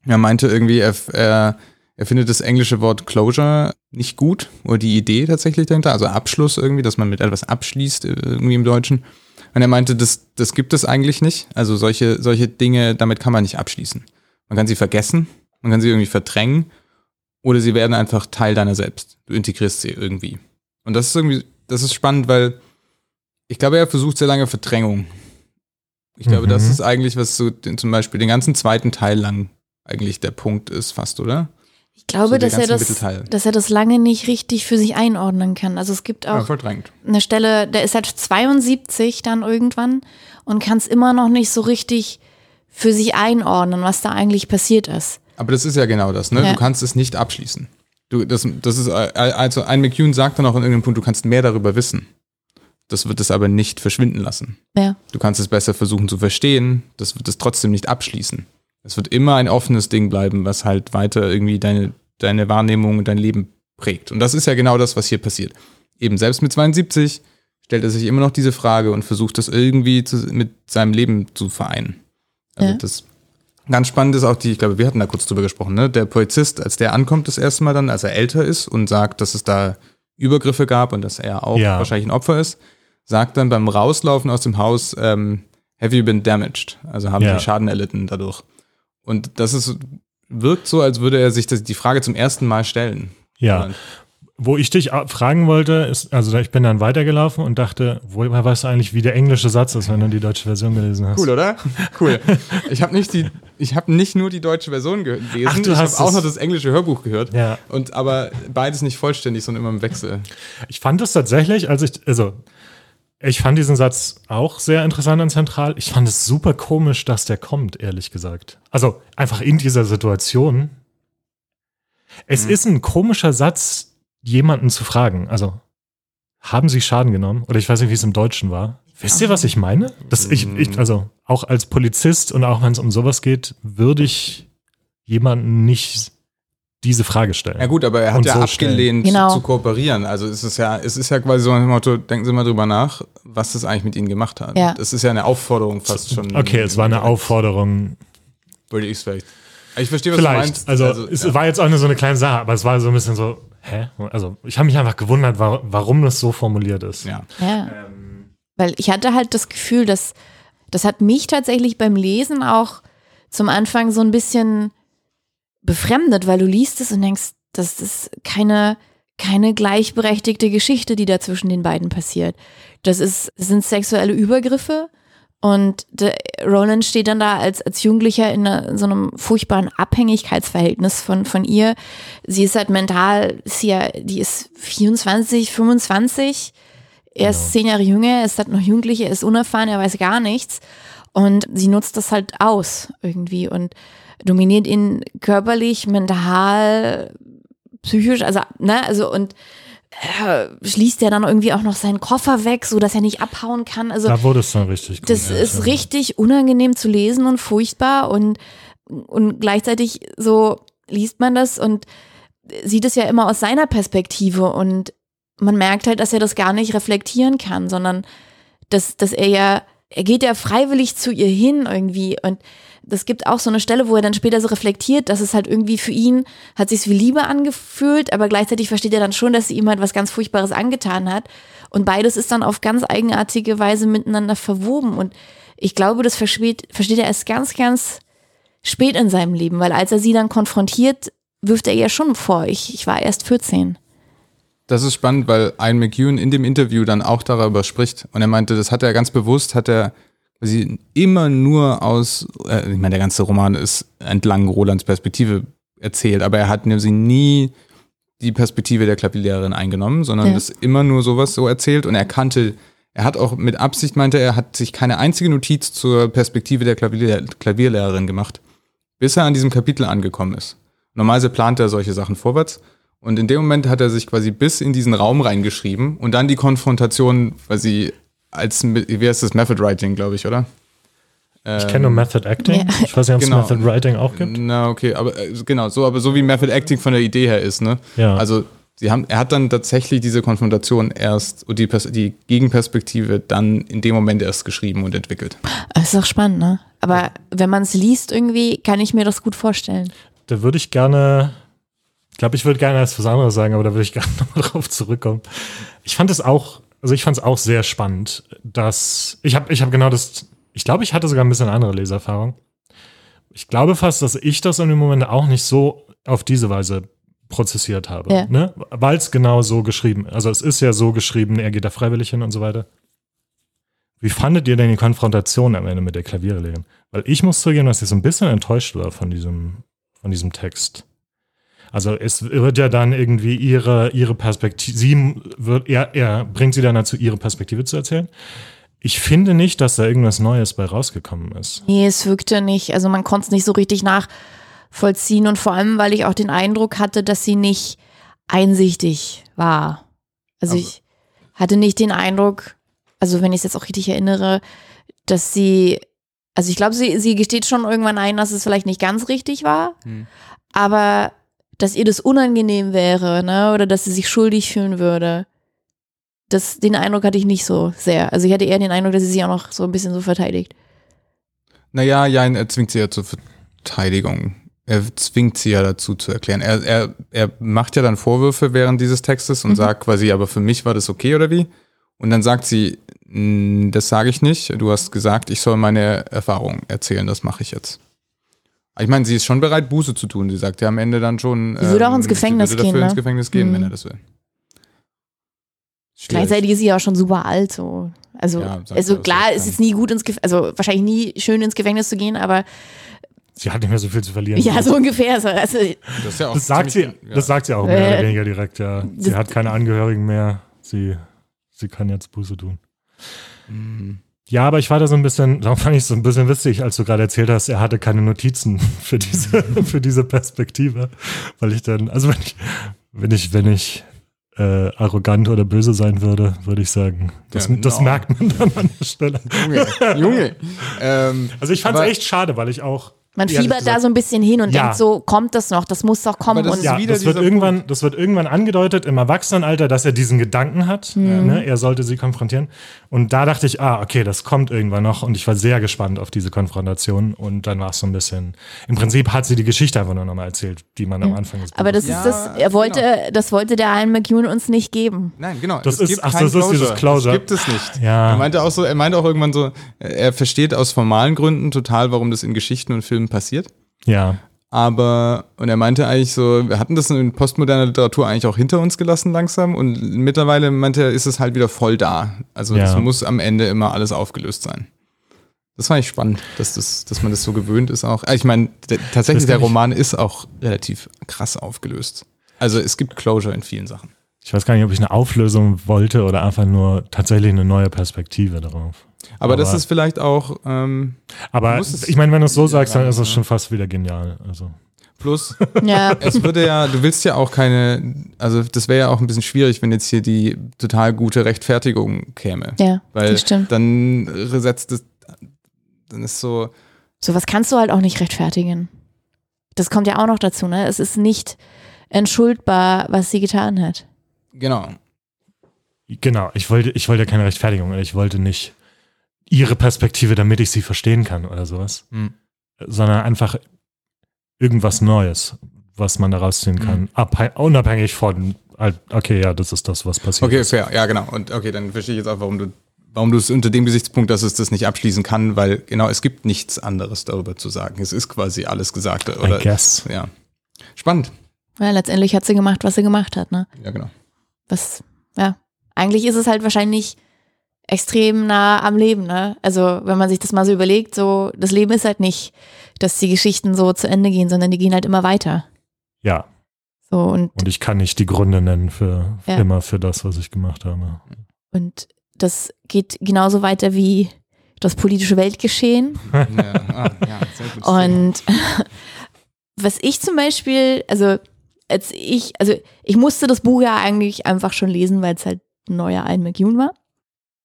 S3: Er meinte irgendwie, er, er, er findet das englische Wort Closure nicht gut oder die Idee tatsächlich dahinter, also Abschluss irgendwie, dass man mit etwas abschließt äh, irgendwie im Deutschen. Und er meinte, das, das gibt es eigentlich nicht. Also solche, solche Dinge, damit kann man nicht abschließen. Man kann sie vergessen, man kann sie irgendwie verdrängen oder sie werden einfach Teil deiner selbst. Du integrierst sie irgendwie. Und das ist irgendwie, das ist spannend, weil ich glaube, er versucht sehr lange Verdrängung. Ich glaube,
S1: Mhm.
S3: das ist eigentlich, was so den, zum Beispiel den ganzen zweiten Teil lang eigentlich der Punkt ist, fast, oder?
S2: Ich glaube,
S3: So
S2: dass, er das,
S3: Mittelteil.
S2: dass er das lange nicht richtig für sich einordnen kann. Also es gibt
S3: Ja,
S2: auch
S3: verdrängt.
S2: eine Stelle, der ist halt 72 dann irgendwann und kann es immer noch nicht so richtig für sich einordnen, was da eigentlich passiert ist.
S3: Aber das ist ja genau das, ne?
S2: Ja.
S3: Du kannst es nicht abschließen. Du, das, das ist, äh, also ein McEwen sagt dann auch an irgendeinem Punkt, du kannst mehr darüber wissen. Das wird es aber nicht verschwinden lassen.
S2: Ja.
S3: Du kannst es besser versuchen zu verstehen, das wird es trotzdem nicht abschließen. Es wird immer ein offenes Ding bleiben, was halt weiter irgendwie deine, deine Wahrnehmung und dein Leben prägt. Und das ist ja genau das, was hier passiert. Eben selbst mit 72 stellt er sich immer noch diese Frage und versucht das irgendwie zu, mit seinem Leben zu vereinen. Also
S2: Ja.
S3: das ganz spannend ist auch die, ich glaube, wir hatten da kurz drüber gesprochen, ne? Der Polizist, als der ankommt das erste Mal dann, als er älter ist und sagt, dass es da Übergriffe gab und dass er auch
S1: Ja.
S3: wahrscheinlich ein Opfer ist, sagt dann beim Rauslaufen aus dem Haus, ähm, have you been damaged? Also haben
S1: Ja.
S3: sie Schaden erlitten dadurch. Und das ist, wirkt so, als würde er sich das, die Frage zum ersten Mal stellen.
S1: Ja. Wo ich dich fragen wollte, ist, also ich bin dann weitergelaufen und dachte, woher weißt du eigentlich, wie der englische Satz ist, wenn du die deutsche Version gelesen hast?
S3: Cool, oder? Cool. Ich habe nicht die, ich habe nicht nur die deutsche Version ge- gelesen,
S1: Ach, du
S3: ich
S1: hast
S3: habe auch noch das englische Hörbuch gehört.
S1: Ja.
S3: Und aber beides nicht vollständig, sondern immer im Wechsel.
S1: Ich fand es tatsächlich, als ich, also ich fand diesen Satz auch sehr interessant und zentral. Ich fand es super komisch, dass der kommt, ehrlich gesagt. Also einfach in dieser Situation. Es
S3: Mhm.
S1: ist ein komischer Satz, jemanden zu fragen. Also haben Sie Schaden genommen? Oder ich weiß nicht, wie es im Deutschen war. Wisst ihr, was ich meine? Das ich, ich, also auch als Polizist und auch wenn es um sowas geht, würde ich jemanden nicht diese Frage stellen.
S3: Ja gut, aber er hat ja
S1: so
S3: abgelehnt
S2: Genau.
S3: zu kooperieren. Also es ist ja, es ist ja quasi so ein Motto, denken Sie mal drüber nach, was das eigentlich mit Ihnen gemacht hat.
S2: Ja.
S3: Das ist ja eine Aufforderung fast schon.
S1: Okay, es war eine Aufforderung,
S3: Würde ich es vielleicht. Ich verstehe, was
S1: Vielleicht.
S3: du meinst.
S1: Also, es
S3: ja.
S1: war jetzt auch nur so eine kleine Sache, aber es war so ein bisschen so, hä? Also ich habe mich einfach gewundert, wa warum das so formuliert ist.
S3: ja.
S2: Ja. Weil ich hatte halt das Gefühl, dass das hat mich tatsächlich beim Lesen auch zum Anfang so ein bisschen befremdet, weil du liest es und denkst, das ist keine, keine gleichberechtigte Geschichte, die da zwischen den beiden passiert. Das ist, das sind sexuelle Übergriffe und Roland steht dann da als, als Jugendlicher in, einer, in so einem furchtbaren Abhängigkeitsverhältnis von, von ihr. Sie ist halt mental, ist ja, die ist 24, 25. Er ist zehn Jahre jünger, er ist halt noch Jugendlich, er ist unerfahren, er weiß gar nichts. Und sie nutzt das halt aus irgendwie und dominiert ihn körperlich, mental, psychisch, also, ne, also und äh, schließt er dann irgendwie auch noch seinen Koffer weg, so dass er nicht abhauen kann. Also
S1: Da wurde es dann richtig gut.
S2: das ist
S1: ja.
S2: richtig unangenehm zu lesen und furchtbar und, und gleichzeitig so liest man das und sieht es ja immer aus seiner Perspektive und man merkt halt, dass er das gar nicht reflektieren kann, sondern dass, dass er ja, er geht ja freiwillig zu ihr hin irgendwie und das gibt auch so eine Stelle, wo er dann später so reflektiert, dass es halt irgendwie für ihn hat sich wie Liebe angefühlt, aber gleichzeitig versteht er dann schon, dass sie ihm halt was ganz Furchtbares angetan hat. Und beides ist dann auf ganz eigenartige Weise miteinander verwoben. Und ich glaube, das versteht, versteht er erst ganz, ganz spät in seinem Leben, weil als er sie dann konfrontiert, wirft er ihr schon vor, ich, ich war erst 14.
S3: Das ist spannend, weil Ian McEwan in dem Interview dann auch darüber spricht. Und er meinte, das hat er ganz bewusst, hat er quasi immer nur aus, äh, ich meine, der ganze Roman ist entlang Rolands Perspektive erzählt, aber er hat sie nie die Perspektive der Klavierlehrerin eingenommen, sondern
S2: Ja.
S3: das immer nur sowas so erzählt und er kannte, er hat auch mit Absicht, meinte er, hat sich keine einzige Notiz zur Perspektive der Klavierlehr Klavierlehrerin gemacht, bis er an diesem Kapitel angekommen ist. Normalerweise plant er solche Sachen vorwärts und in dem Moment hat er sich quasi bis in diesen Raum reingeschrieben und dann die Konfrontation quasi als, wie heißt das, Method Writing, glaube ich, oder?
S1: Ich kenne nur Method Acting.
S2: Ja.
S1: Ich weiß nicht, ob es
S3: Genau.
S1: Method Writing auch gibt.
S3: Na, okay, aber äh, genau, so, aber so wie Method Acting von der Idee her ist, ne?
S1: Ja.
S3: Also sie haben, er hat dann tatsächlich diese Konfrontation erst und die, die Gegenperspektive dann in dem Moment erst geschrieben und entwickelt.
S2: Das ist doch spannend, ne? Aber wenn man es liest irgendwie, kann ich mir das gut vorstellen.
S1: Da würde ich gerne, ich glaube, ich würde gerne etwas anderes sagen, aber da würde ich gerne nochmal drauf zurückkommen. Ich fand es auch, also ich fand es auch sehr spannend, dass, ich habe ich hab genau das, ich glaube, ich hatte sogar ein bisschen andere Leserfahrung. Ich glaube fast, dass ich das in dem Moment auch nicht so auf diese Weise prozessiert habe.
S2: Ja.
S1: Ne? Weil es genau so geschrieben Also es ist ja so geschrieben, er geht da freiwillig hin und so weiter. Wie fandet ihr denn die Konfrontation am Ende mit der Klavierlehrerin? Weil ich muss zugeben, dass ich so ein bisschen enttäuscht war von diesem, von diesem Text. Also es wird ja dann irgendwie ihre, ihre Perspektive, sie wird, er, er bringt sie dann dazu, ihre Perspektive zu erzählen. Ich finde nicht, dass da irgendwas Neues bei rausgekommen ist.
S2: Nee, es wirkte nicht. Also man konnte es nicht so richtig nachvollziehen und vor allem, weil ich auch den Eindruck hatte, dass sie nicht einsichtig war. Also
S3: Aber-
S2: ich hatte nicht den Eindruck, also wenn ich es jetzt auch richtig erinnere, dass sie, also ich glaube, sie, sie gesteht schon irgendwann ein, dass es vielleicht nicht ganz richtig war,
S3: Hm.
S2: aber dass ihr das unangenehm wäre, ne, oder dass sie sich schuldig fühlen würde. Das, den Eindruck hatte ich nicht so sehr. Also ich hatte eher den Eindruck, dass sie sich auch noch so ein bisschen so verteidigt.
S3: Naja, ja, er zwingt sie ja zur Verteidigung. Er zwingt sie ja dazu zu erklären. Er, er, er macht ja dann Vorwürfe während dieses Textes und
S2: Mhm.
S3: sagt quasi, aber für mich war das okay oder wie? Und dann sagt sie, "Mm, das sage ich nicht. Du hast gesagt, ich soll meine Erfahrung erzählen. Das mache ich jetzt. Ich meine, sie ist schon bereit, Buße zu tun. Sie sagt ja am Ende dann schon.
S2: Sie würde auch ins
S3: sie
S2: Gefängnis
S3: würde dafür
S2: gehen, ne?
S3: ins Gefängnis gehen,
S2: Mhm.
S3: wenn er das will. Schwierig.
S2: Gleichzeitig ist sie ja auch schon super alt, so. Also,
S3: Ja,
S2: also
S3: das
S2: klar, es ist nie gut ins Gefängnis, also wahrscheinlich nie schön ins Gefängnis zu gehen, aber
S1: Sie hat nicht mehr so viel zu verlieren.
S2: ja, so ungefähr. So. Also,
S3: Das, ist ja auch
S1: Das sagt sie,
S3: ziemlich- ja.
S1: das sagt sie auch mehr
S2: Äh,
S1: oder weniger direkt, ja. Sie hat keine Angehörigen mehr. Sie, sie kann jetzt Buße tun.
S3: Mhm.
S1: Ja, aber ich war da so ein bisschen, da fand ich es so ein bisschen witzig, als du gerade erzählt hast, er hatte keine Notizen für diese, für diese Perspektive. Weil ich dann, also wenn ich, wenn ich, wenn ich äh, arrogant oder böse sein würde, würde ich sagen, das,
S3: Ja,
S1: das merkt man dann an der Stelle.
S3: Junge, Junge. ähm,
S1: Also ich fand es echt schade, weil ich auch,
S2: man fiebert da so ein bisschen hin und
S1: Ja.
S2: denkt so, kommt das noch, das muss doch kommen.
S3: Das
S2: Und
S1: Ja, das wird, irgendwann, das wird irgendwann angedeutet im Erwachsenenalter, dass er diesen Gedanken hat. Ne? Er sollte sie konfrontieren. Und da dachte ich, ah, okay, das kommt irgendwann noch. Und ich war sehr gespannt auf diese Konfrontation. Und dann war es so ein bisschen. Im Prinzip hat sie die Geschichte einfach nur nochmal erzählt, die man am Anfang des
S2: aber das
S1: Buches-
S2: ist
S3: Ja,
S2: das, er wollte, das wollte der Alan McEwan uns nicht geben.
S3: Nein, genau.
S1: Das
S3: es
S1: ist-
S3: gibt
S1: ach,
S3: kein
S1: das ist dieses Closure.
S3: Das gibt es nicht.
S1: Ja.
S3: Er meinte auch so, er meinte auch irgendwann so, er versteht aus formalen Gründen total, warum das in Geschichten und Filmen passiert.
S1: Ja.
S3: Aber, und er meinte eigentlich so, wir hatten das in postmoderner Literatur eigentlich auch hinter uns gelassen langsam und mittlerweile meinte er, ist es halt wieder voll da. Also
S1: Ja.
S3: es muss am Ende immer alles aufgelöst sein. Das fand ich spannend, dass, das, dass man das so gewöhnt ist auch. Ich meine, tatsächlich, der Roman ist auch relativ krass aufgelöst. Also es gibt Closure in vielen Sachen.
S1: Ich weiß gar nicht, ob ich eine Auflösung wollte oder einfach nur tatsächlich eine neue Perspektive darauf.
S3: Aber, das
S1: Aber-
S3: ist vielleicht auch, ähm,
S1: Aber ich meine, wenn du es so sagst, dann ist es schon fast wieder genial. Also.
S3: plus,
S2: Ja,
S3: es würde ja, du willst ja auch keine, also das wäre ja auch ein bisschen schwierig, wenn jetzt hier die total gute Rechtfertigung käme.
S2: ja,
S3: Weil
S2: das stimmt.
S3: dann setzt es, dann ist so,
S2: Sowas kannst du halt auch nicht rechtfertigen. Das kommt ja auch noch dazu, ne? Es ist nicht entschuldbar, was sie getan hat.
S3: genau.
S1: Genau, ich wollte, ich wollte keine Rechtfertigung, ich wollte nicht ihre Perspektive, damit ich sie verstehen kann oder sowas,
S3: Hm.
S1: sondern einfach irgendwas Neues, was man daraus ziehen kann,
S3: Mhm.
S1: abhäng- unabhängig von, halt, okay, ja, das ist das, was passiert
S3: Okay,
S1: ist.
S3: fair, ja, genau. Und okay, dann verstehe ich jetzt auch, warum du, warum du es unter dem Gesichtspunkt, dass es das nicht abschließen kann, weil genau, es gibt nichts anderes darüber zu sagen. Es ist quasi alles Gesagte.
S1: I
S3: Oder,
S1: guess.
S3: ja. Spannend.
S2: Ja, letztendlich hat sie gemacht, was sie gemacht hat, ne?
S3: Ja, genau.
S2: Was, ja. Eigentlich ist es halt wahrscheinlich extrem nah am Leben, ne? Also, wenn man sich das mal so überlegt, so, das Leben ist halt nicht, dass die Geschichten so zu Ende gehen, sondern die gehen halt immer weiter.
S1: Ja,
S2: So, und,
S1: und ich kann nicht die Gründe nennen für
S2: Ja.
S1: immer für das, was ich gemacht habe.
S2: und das geht genauso weiter wie das politische Weltgeschehen.
S3: Ja, ah, ja, sehr gut.
S2: Und was ich zum Beispiel, also als ich, also ich musste das Buch ja eigentlich einfach schon lesen, weil es halt ein neuer Ian McEwan war.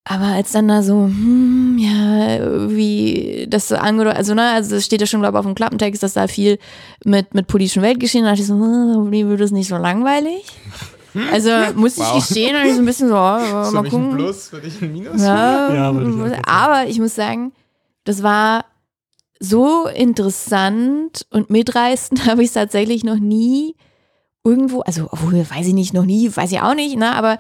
S2: Aber als dann da so, hm, ja, wie das so angedeutet, also ne, also das steht ja schon, glaube ich, auf dem Klappentext, dass da viel mit, mit politischem Weltgeschehen, da dachte ich so, hm, wie wird das nicht so langweilig? Also muss
S3: Wow.
S2: ich gestehen, ich so ein bisschen so, oh, mal gucken.
S3: Plus, für dich ein Minus?
S2: Ja,
S1: Ja, würde ich
S2: aber ich muss sagen, das war so interessant und mitreißend habe ich es tatsächlich noch nie irgendwo, also obwohl, weiß ich nicht, noch nie, weiß ich auch nicht, ne, aber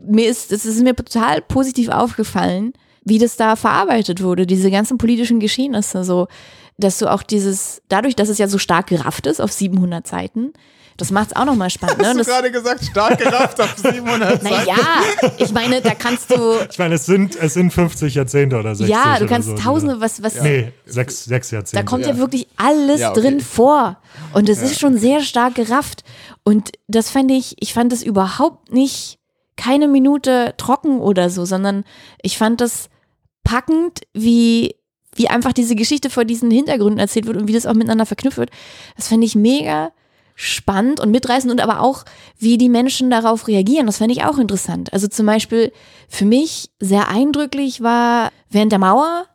S2: mir ist, es ist mir total positiv aufgefallen, wie das da verarbeitet wurde, diese ganzen politischen Geschehnisse, so, dass du auch dieses, dadurch, dass es ja so stark gerafft ist auf 700 Seiten, das macht es auch nochmal spannend, ne,
S3: Hast du gerade gesagt, stark gerafft auf 700 Seiten?
S2: naja, ich meine, da kannst du,
S1: Ich meine, es sind, es sind 50 Jahrzehnte oder 60
S2: ja, du
S1: oder
S2: kannst
S1: so,
S2: tausende, was, was,
S1: Nee, sechs, sechs Jahrzehnte.
S2: Da kommt ja,
S3: Ja.
S2: wirklich alles
S3: Ja, okay.
S2: drin vor. Und es ist schon sehr stark gerafft. Und das fand ich, ich fand es überhaupt nicht keine Minute trocken oder so, sondern ich fand das packend, wie, wie einfach diese Geschichte vor diesen Hintergründen erzählt wird und wie das auch miteinander verknüpft wird. Das fand ich mega spannend und mitreißend und aber auch, wie die Menschen darauf reagieren. Das fand ich auch interessant. Also zum Beispiel für mich sehr eindrücklich war während der Mauer,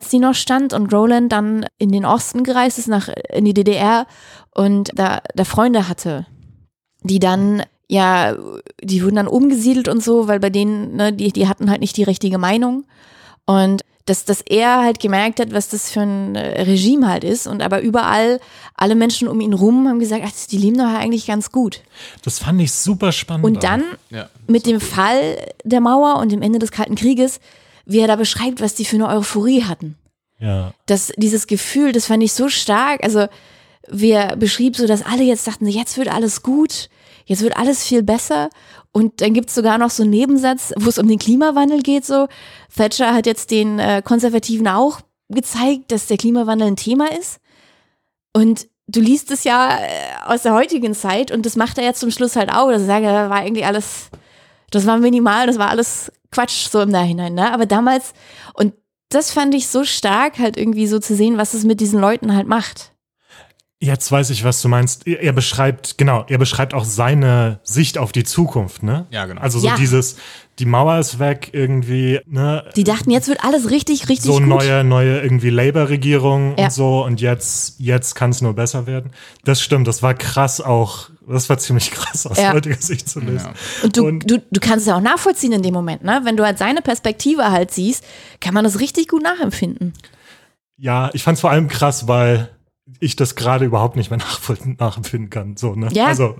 S2: als die noch stand und Roland dann in den Osten gereist ist, nach, in die DDR und da, da Freunde hatte, die dann, ja, die wurden dann umgesiedelt und so, weil bei denen, ne, die, die hatten halt nicht die richtige Meinung. Und dass, dass er halt gemerkt hat, was das für ein äh, Regime halt ist. Und aber überall, alle Menschen um ihn rum haben gesagt, ach, die leben doch eigentlich ganz gut.
S1: Das fand ich super spannend.
S2: Und dann
S3: Ja.
S2: mit dem Fall der Mauer und dem Ende des Kalten Krieges, wie er da beschreibt, was die für eine Euphorie hatten.
S1: Ja.
S2: Das, dieses Gefühl, das fand ich so stark. Also, wie er beschrieb, so dass alle jetzt dachten, jetzt wird alles gut, jetzt wird alles viel besser. Und dann gibt's sogar noch so einen Nebensatz, wo es um den Klimawandel geht. So, Thatcher hat jetzt den äh, Konservativen auch gezeigt, dass der Klimawandel ein Thema ist. Und du liest es ja äh, aus der heutigen Zeit und das macht er jetzt zum Schluss halt auch. Das sagt er, das war eigentlich alles, das war minimal, das war alles Quatsch so im Nachhinein. Ne? Aber damals, und das fand ich so stark, halt irgendwie so zu sehen, was es mit diesen Leuten halt macht.
S1: Jetzt weiß ich, was du meinst. Er beschreibt, genau, er beschreibt auch seine Sicht auf die Zukunft, ne?
S3: Ja, genau.
S1: Also so
S2: Ja.
S1: dieses, die Mauer ist weg, irgendwie, ne?
S2: Die dachten, jetzt wird alles richtig, richtig
S1: so
S2: gut.
S1: neue, neue irgendwie Labour-Regierung
S2: Ja.
S1: und so und jetzt, jetzt kann es nur besser werden. Das stimmt, das war krass auch, das war ziemlich krass aus
S2: Ja.
S1: heutiger Sicht zu lesen.
S2: Und du,
S1: Und-
S2: du, du kannst es ja auch nachvollziehen in dem Moment, ne? Wenn du halt seine Perspektive halt siehst, kann man das richtig gut nachempfinden.
S1: Ja, ich fand es vor allem krass, weil ich das gerade überhaupt nicht mehr nachempfinden kann. So, ne?
S2: Ja.
S1: Also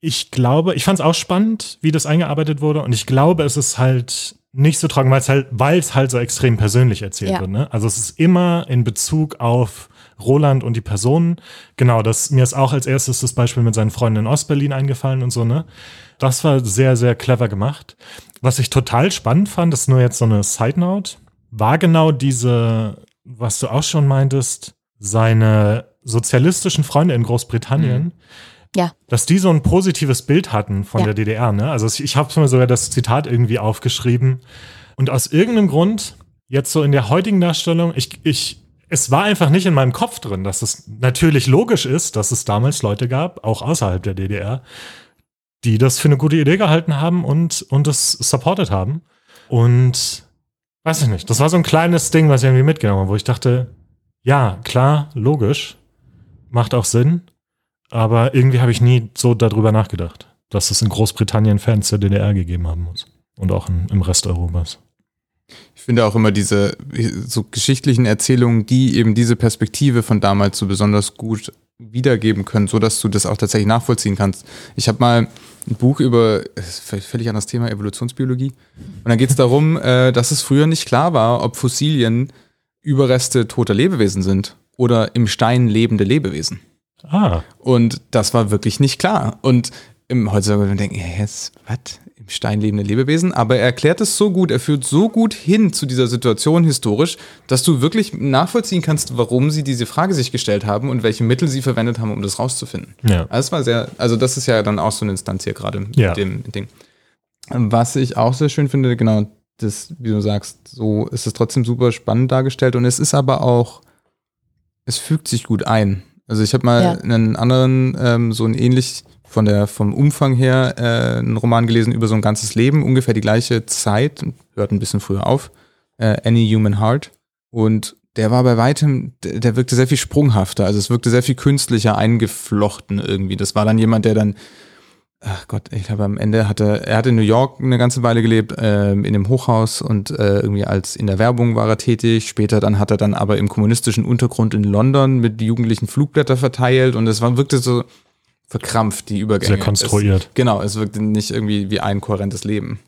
S1: ich glaube, ich fand es auch spannend, wie das eingearbeitet wurde und ich glaube, es ist halt nicht so trocken, weil es halt, weil es halt so extrem persönlich erzählt
S2: Ja.
S1: wird. Ne? Also es ist immer in Bezug auf Roland und die Personen. Genau, das mir ist auch als erstes das Beispiel mit seinen Freunden in Ostberlin eingefallen und so, ne? Das war sehr, sehr clever gemacht. Was ich total spannend fand, ist nur jetzt so eine Side Note, war genau diese, was du auch schon meintest, seine sozialistischen Freunde in Großbritannien,
S2: Ja.
S1: dass die so ein positives Bild hatten von
S2: Ja.
S1: der DDR. Ne? Also ich, habe mir sogar das Zitat irgendwie aufgeschrieben. Und aus irgendeinem Grund, jetzt so in der heutigen Darstellung, ich, ich, es war einfach nicht in meinem Kopf drin, dass es natürlich logisch ist, dass es damals Leute gab, auch außerhalb der DDR, die das für eine gute Idee gehalten haben und, und es supported haben. Und weiß ich nicht, das war so ein kleines Ding, was ich irgendwie mitgenommen habe, wo ich dachte, ja, klar, logisch, macht auch Sinn, aber irgendwie habe ich nie so darüber nachgedacht, dass es in Großbritannien Fans der DDR gegeben haben muss und auch in, im Rest Europas.
S3: Ich finde auch immer diese so geschichtlichen Erzählungen, die eben diese Perspektive von damals so besonders gut wiedergeben können, so dass du das auch tatsächlich nachvollziehen kannst. Ich habe mal ein Buch über völlig anderes Thema Evolutionsbiologie und dann geht es darum, äh, dass es früher nicht klar war, ob Fossilien Überreste toter Lebewesen sind oder im Stein lebende Lebewesen.
S1: Ah,
S3: Und das war wirklich nicht klar. Und im heutzutage denken, jetzt, was? Im Stein lebende Lebewesen? Aber er erklärt es so gut, er führt so gut hin zu dieser Situation historisch, dass du wirklich nachvollziehen kannst, warum sie diese Frage sich gestellt haben und welche Mittel sie verwendet haben, um das rauszufinden.
S1: ja.
S3: Also, es war sehr, also das ist ja dann auch so eine Instanz hier gerade mit
S1: Ja.
S3: dem Ding. Was ich auch sehr schön finde, genau, das, wie du sagst, so ist es trotzdem super spannend dargestellt und es ist aber auch, es fügt sich gut ein. Also ich habe mal
S2: Ja.
S3: einen anderen, ähm, so ein ähnlich von der, vom Umfang her, äh, einen Roman gelesen über so ein ganzes Leben, ungefähr die gleiche Zeit, hört ein bisschen früher auf, äh, Any Human Heart. Und der war bei weitem, der, der wirkte sehr viel sprunghafter, also es wirkte sehr viel künstlicher eingeflochten irgendwie. Das war dann jemand, der dann ach Gott, ich glaube am Ende hatte, er hat in New York eine ganze Weile gelebt, ähm, in einem Hochhaus und äh, irgendwie als in der Werbung war er tätig. Später dann hat er dann aber im kommunistischen Untergrund in London mit Jugendlichen Flugblätter verteilt und es war, wirkte so verkrampft, die Übergänge.
S1: Sehr konstruiert.
S3: Es, genau, es wirkte nicht irgendwie wie ein kohärentes Leben.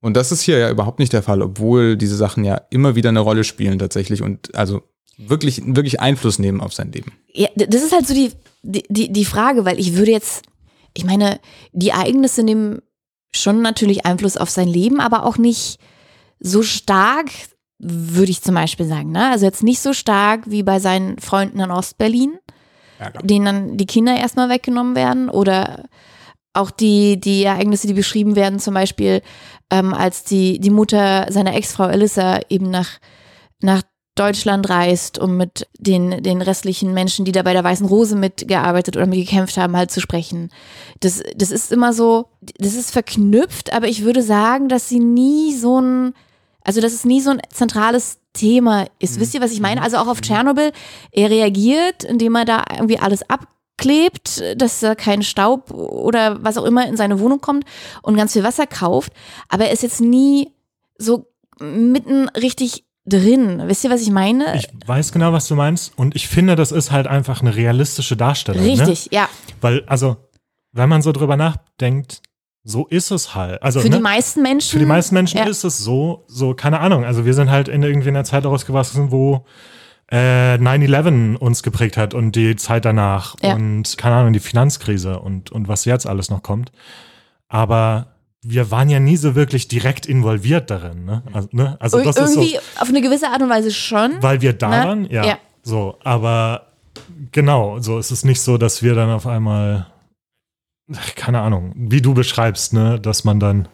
S3: Und das ist hier ja überhaupt nicht der Fall, obwohl diese Sachen ja immer wieder eine Rolle spielen tatsächlich und also wirklich, wirklich Einfluss nehmen auf sein Leben.
S2: Ja, das ist halt so die, die, die Frage, weil ich würde jetzt, ich meine, die Ereignisse nehmen schon natürlich Einfluss auf sein Leben, aber auch nicht so stark, würde ich zum Beispiel sagen. Ne? Also jetzt nicht so stark wie bei seinen Freunden in Ostberlin,
S3: Ja,
S2: denen dann die Kinder erstmal weggenommen werden oder auch die, die Ereignisse, die beschrieben werden, zum Beispiel ähm, als die, die Mutter seiner Ex-Frau Elissa eben nach, nach Deutschland reist, um mit den, den restlichen Menschen, die da bei der Weißen Rose mitgearbeitet oder mitgekämpft haben, halt zu sprechen. Das, das ist immer so, das ist verknüpft, aber ich würde sagen, dass sie nie so ein, also dass es nie so ein zentrales Thema ist. Wisst ihr, was ich meine? Also auch auf Tschernobyl, er reagiert, indem er da irgendwie alles abklebt, dass da kein Staub oder was auch immer in seine Wohnung kommt und ganz viel Wasser kauft. Aber er ist jetzt nie so mitten richtig drin. Wisst ihr, was ich meine?
S1: Ich weiß genau, was du meinst. Und ich finde, das ist halt einfach eine realistische Darstellung. Ne?
S2: richtig, ja.
S1: Weil, also, wenn man so drüber nachdenkt, so ist es halt. Also,
S2: Für
S1: ne?
S2: die meisten Menschen.
S1: Für die meisten Menschen
S2: ja.
S1: ist es so, so, keine Ahnung. Also wir sind halt in irgendwie einer Zeit rausgewachsen, wo äh, 9-11 uns geprägt hat und die Zeit danach
S2: Ja.
S1: und keine Ahnung, die Finanzkrise und, und was jetzt alles noch kommt. Aber wir waren ja nie so wirklich direkt involviert darin. Ne? Also, ne? also
S2: Ir-
S1: das ist so,
S2: irgendwie auf eine gewisse Art und Weise schon.
S1: weil wir da
S2: Ne?
S1: waren, ja,
S2: Ja.
S1: So, aber genau, so ist es nicht so, dass wir dann auf einmal, keine Ahnung, wie du beschreibst, ne, dass man dann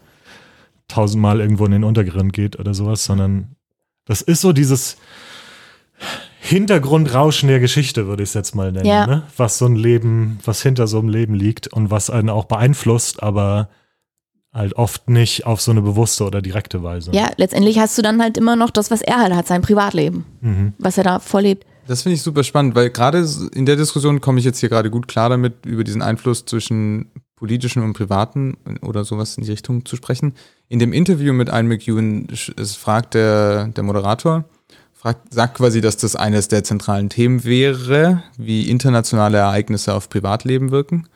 S1: tausendmal irgendwo in den Untergrund geht oder sowas, sondern das ist so dieses Hintergrundrauschen der Geschichte, würde ich es jetzt mal nennen,
S2: Ja.
S1: ne? was so ein Leben, was hinter so einem Leben liegt und was einen auch beeinflusst, aber halt oft nicht auf so eine bewusste oder direkte Weise.
S2: Ja, letztendlich hast du dann halt immer noch das, was er halt hat, sein Privatleben,
S1: Mhm.
S2: was er da vorlebt.
S3: Das finde ich super spannend, weil gerade in der Diskussion komme ich jetzt hier gerade gut klar damit, über diesen Einfluss zwischen politischen und privaten oder sowas in die Richtung zu sprechen. In dem Interview mit Ian McEwan fragt der, der Moderator, fragt, sagt quasi, dass das eines der zentralen Themen wäre, wie internationale Ereignisse auf Privatleben wirken.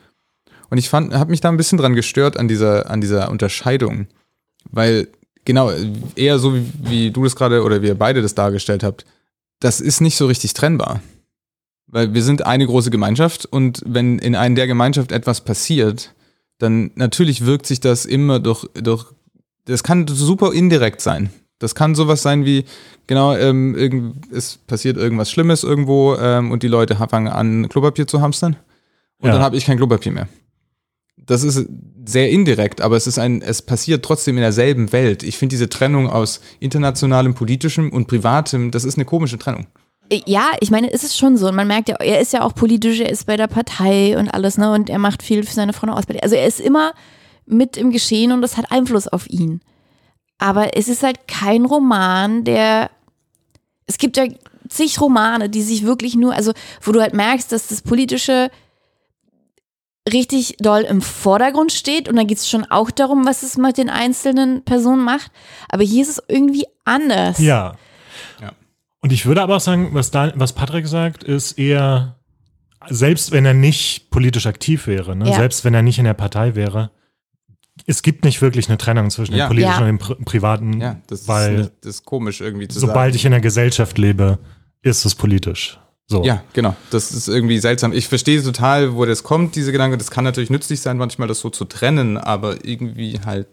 S3: Und ich fand, habe mich da ein bisschen dran gestört an dieser, an dieser Unterscheidung. Weil, genau, eher so wie, wie du das gerade oder wie ihr beide das dargestellt habt, das ist nicht so richtig trennbar. Weil wir sind eine große Gemeinschaft und wenn in einer der Gemeinschaft etwas passiert, dann natürlich wirkt sich das immer durch, durch das kann super indirekt sein. Das kann sowas sein wie, genau, ähm, es passiert irgendwas Schlimmes irgendwo ähm, und die Leute fangen an, Klopapier zu hamstern und
S1: Ja.
S3: dann habe ich kein Klopapier mehr. Das ist sehr indirekt, aber es ist ein, es passiert trotzdem in derselben Welt. Ich finde diese Trennung aus internationalem, politischem und privatem, das ist eine komische Trennung.
S2: Ja, ich meine, es ist schon so. Und man merkt ja, er ist ja auch politisch, er ist bei der Partei und alles, ne? Und er macht viel für seine Freunde aus. Also er ist immer mit im Geschehen und das hat Einfluss auf ihn. Aber es ist halt kein Roman, der. Es gibt ja zig Romane, die sich wirklich nur, also wo du halt merkst, dass das Politische richtig doll im Vordergrund steht und dann geht es schon auch darum, was es mit den einzelnen Personen macht. Aber hier ist es irgendwie anders.
S1: Ja.
S3: Ja.
S1: Und ich würde aber auch sagen, was, da, was Patrick sagt, ist eher, selbst wenn er nicht politisch aktiv wäre, ne?
S2: Ja.
S1: selbst wenn er nicht in der Partei wäre, es gibt nicht wirklich eine Trennung zwischen
S3: Ja.
S1: dem politischen
S2: Ja.
S1: und dem Pri privaten,
S3: Ja, das,
S1: weil
S3: ist, nicht- das ist komisch irgendwie zu
S1: sobald
S3: sagen.
S1: ich in der Gesellschaft lebe, ist es politisch. So.
S3: Ja, genau. Das ist irgendwie seltsam. Ich verstehe total, wo das kommt, diese Gedanke. Das kann natürlich nützlich sein, manchmal das so zu trennen, aber irgendwie halt.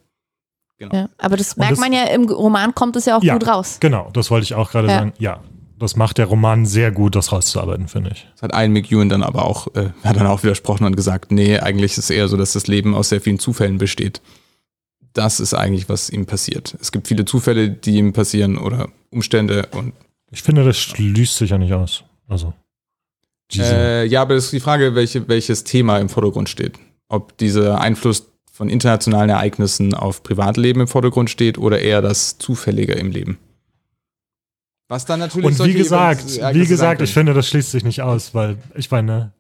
S2: Ja, aber das merkt
S1: das-
S2: man ja, im Roman kommt es ja auch
S1: Ja.
S2: gut raus.
S1: Genau, das wollte ich auch gerade
S2: Ja.
S1: sagen. Ja, das macht der Roman sehr gut, das rauszuarbeiten, finde ich.
S3: Das hat Ian McEwan dann aber auch, äh, hat dann auch widersprochen und gesagt, nee, eigentlich ist es eher so, dass das Leben aus sehr vielen Zufällen besteht. Das ist eigentlich, was ihm passiert. Es gibt viele Zufälle, die ihm passieren oder Umstände und
S1: Ich finde, das schließt sich ja nicht aus. Also.
S3: Äh, ja, aber es ist die Frage, welche, welches Thema im Vordergrund steht. Ob dieser Einfluss von internationalen Ereignissen auf Privatleben im Vordergrund steht oder eher das Zufällige im Leben. Was dann natürlich
S1: Und wie gesagt, wie gesagt, ich finde, das schließt sich nicht aus, weil ich meine,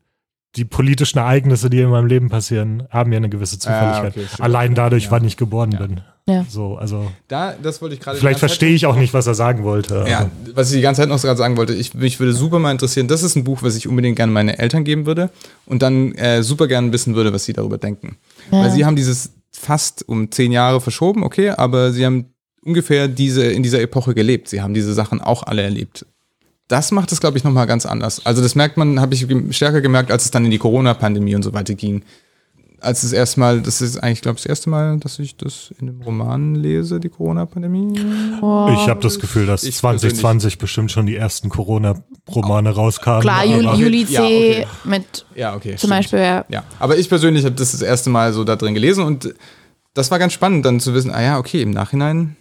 S1: die politischen Ereignisse, die in meinem Leben passieren, haben ja eine gewisse Zufälligkeit.
S3: okay, stimmt.
S1: Allein dadurch,
S3: Ja.
S1: wann ich geboren
S3: Ja.
S1: bin.
S2: Ja.
S1: So, also
S3: Da, das wollte ich gerade.
S1: vielleicht verstehe ich auch nicht, was er sagen wollte.
S3: Ja, was ich die ganze Zeit noch gerade sagen wollte, ich, mich würde super mal interessieren, das ist ein Buch, was ich unbedingt gerne meinen Eltern geben würde und dann äh, super gerne wissen würde, was sie darüber denken. Weil sie haben dieses fast um zehn Jahre verschoben, okay, aber sie haben ungefähr diese, in dieser Epoche gelebt. Sie haben diese Sachen auch alle erlebt. Das macht es, glaube ich, nochmal ganz anders. Also das merkt man, habe ich stärker gemerkt, als es dann in die Corona-Pandemie und so weiter ging. Als das erste Mal, das ist eigentlich, glaube ich, das erste Mal, dass ich das in einem Roman lese, die Corona-Pandemie.
S2: Oh.
S1: Ich habe das Gefühl, dass
S3: Ich
S1: 2020 bestimmt schon die ersten Corona-Romane rauskamen.
S2: Klar, Juli, Juli C.
S3: Ja, okay.
S2: mit
S3: Ja, okay.
S2: zum
S3: stimmt.
S2: Beispiel, ja.
S3: Ja, aber ich persönlich habe das das erste Mal so da drin gelesen und das war ganz spannend, dann zu wissen, ah ja, okay, im Nachhinein,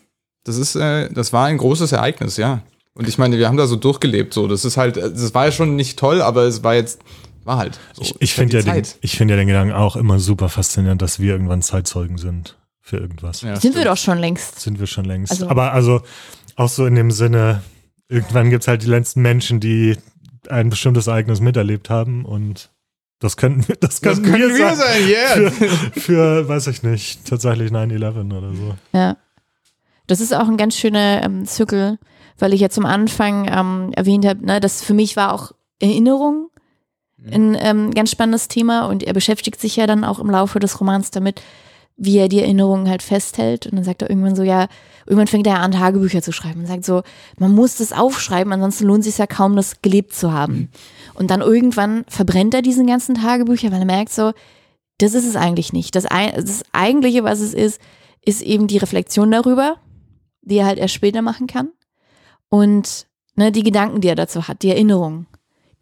S3: das ist, äh, das war ein großes Ereignis, ja. Und ich meine, wir haben da so durchgelebt, so. Das ist halt, das war ja schon nicht toll, aber es war jetzt, war halt. So.
S1: Ich, ich finde ja,
S3: die
S1: den, ich find ja den Gedanken auch immer super faszinierend, dass wir irgendwann Zeitzeugen sind für irgendwas.
S3: Ja,
S2: Sind wir
S3: stimmt.
S2: doch schon längst.
S1: Sind wir schon längst.
S2: Also-
S1: Aber also auch so in dem Sinne, irgendwann gibt es halt die letzten Menschen, die ein bestimmtes Ereignis miterlebt haben und das könnten, wir- das
S3: Das
S1: könnten
S3: können wir sein, yeah.
S1: Für, für, weiß ich nicht, tatsächlich 9-11 oder so.
S2: Ja. Das ist auch ein ganz schöner ähm, Zirkel, weil ich ja zum Anfang ähm, erwähnt habe, ne, das für mich war auch Erinnerung ein ähm, ganz spannendes Thema und er beschäftigt sich ja dann auch im Laufe des Romans damit, wie er die Erinnerungen halt festhält. Und dann sagt er irgendwann so, ja, irgendwann fängt er an, Tagebücher zu schreiben und sagt so, man muss das aufschreiben, ansonsten lohnt es sich ja kaum, das gelebt zu haben. Und dann irgendwann verbrennt er diesen ganzen Tagebücher, weil er merkt so, das ist es eigentlich nicht. Das, das Eigentliche, was es ist, ist eben die Reflexion darüber, die er halt erst später machen kann. Und ne, die Gedanken, die er dazu hat, die Erinnerungen.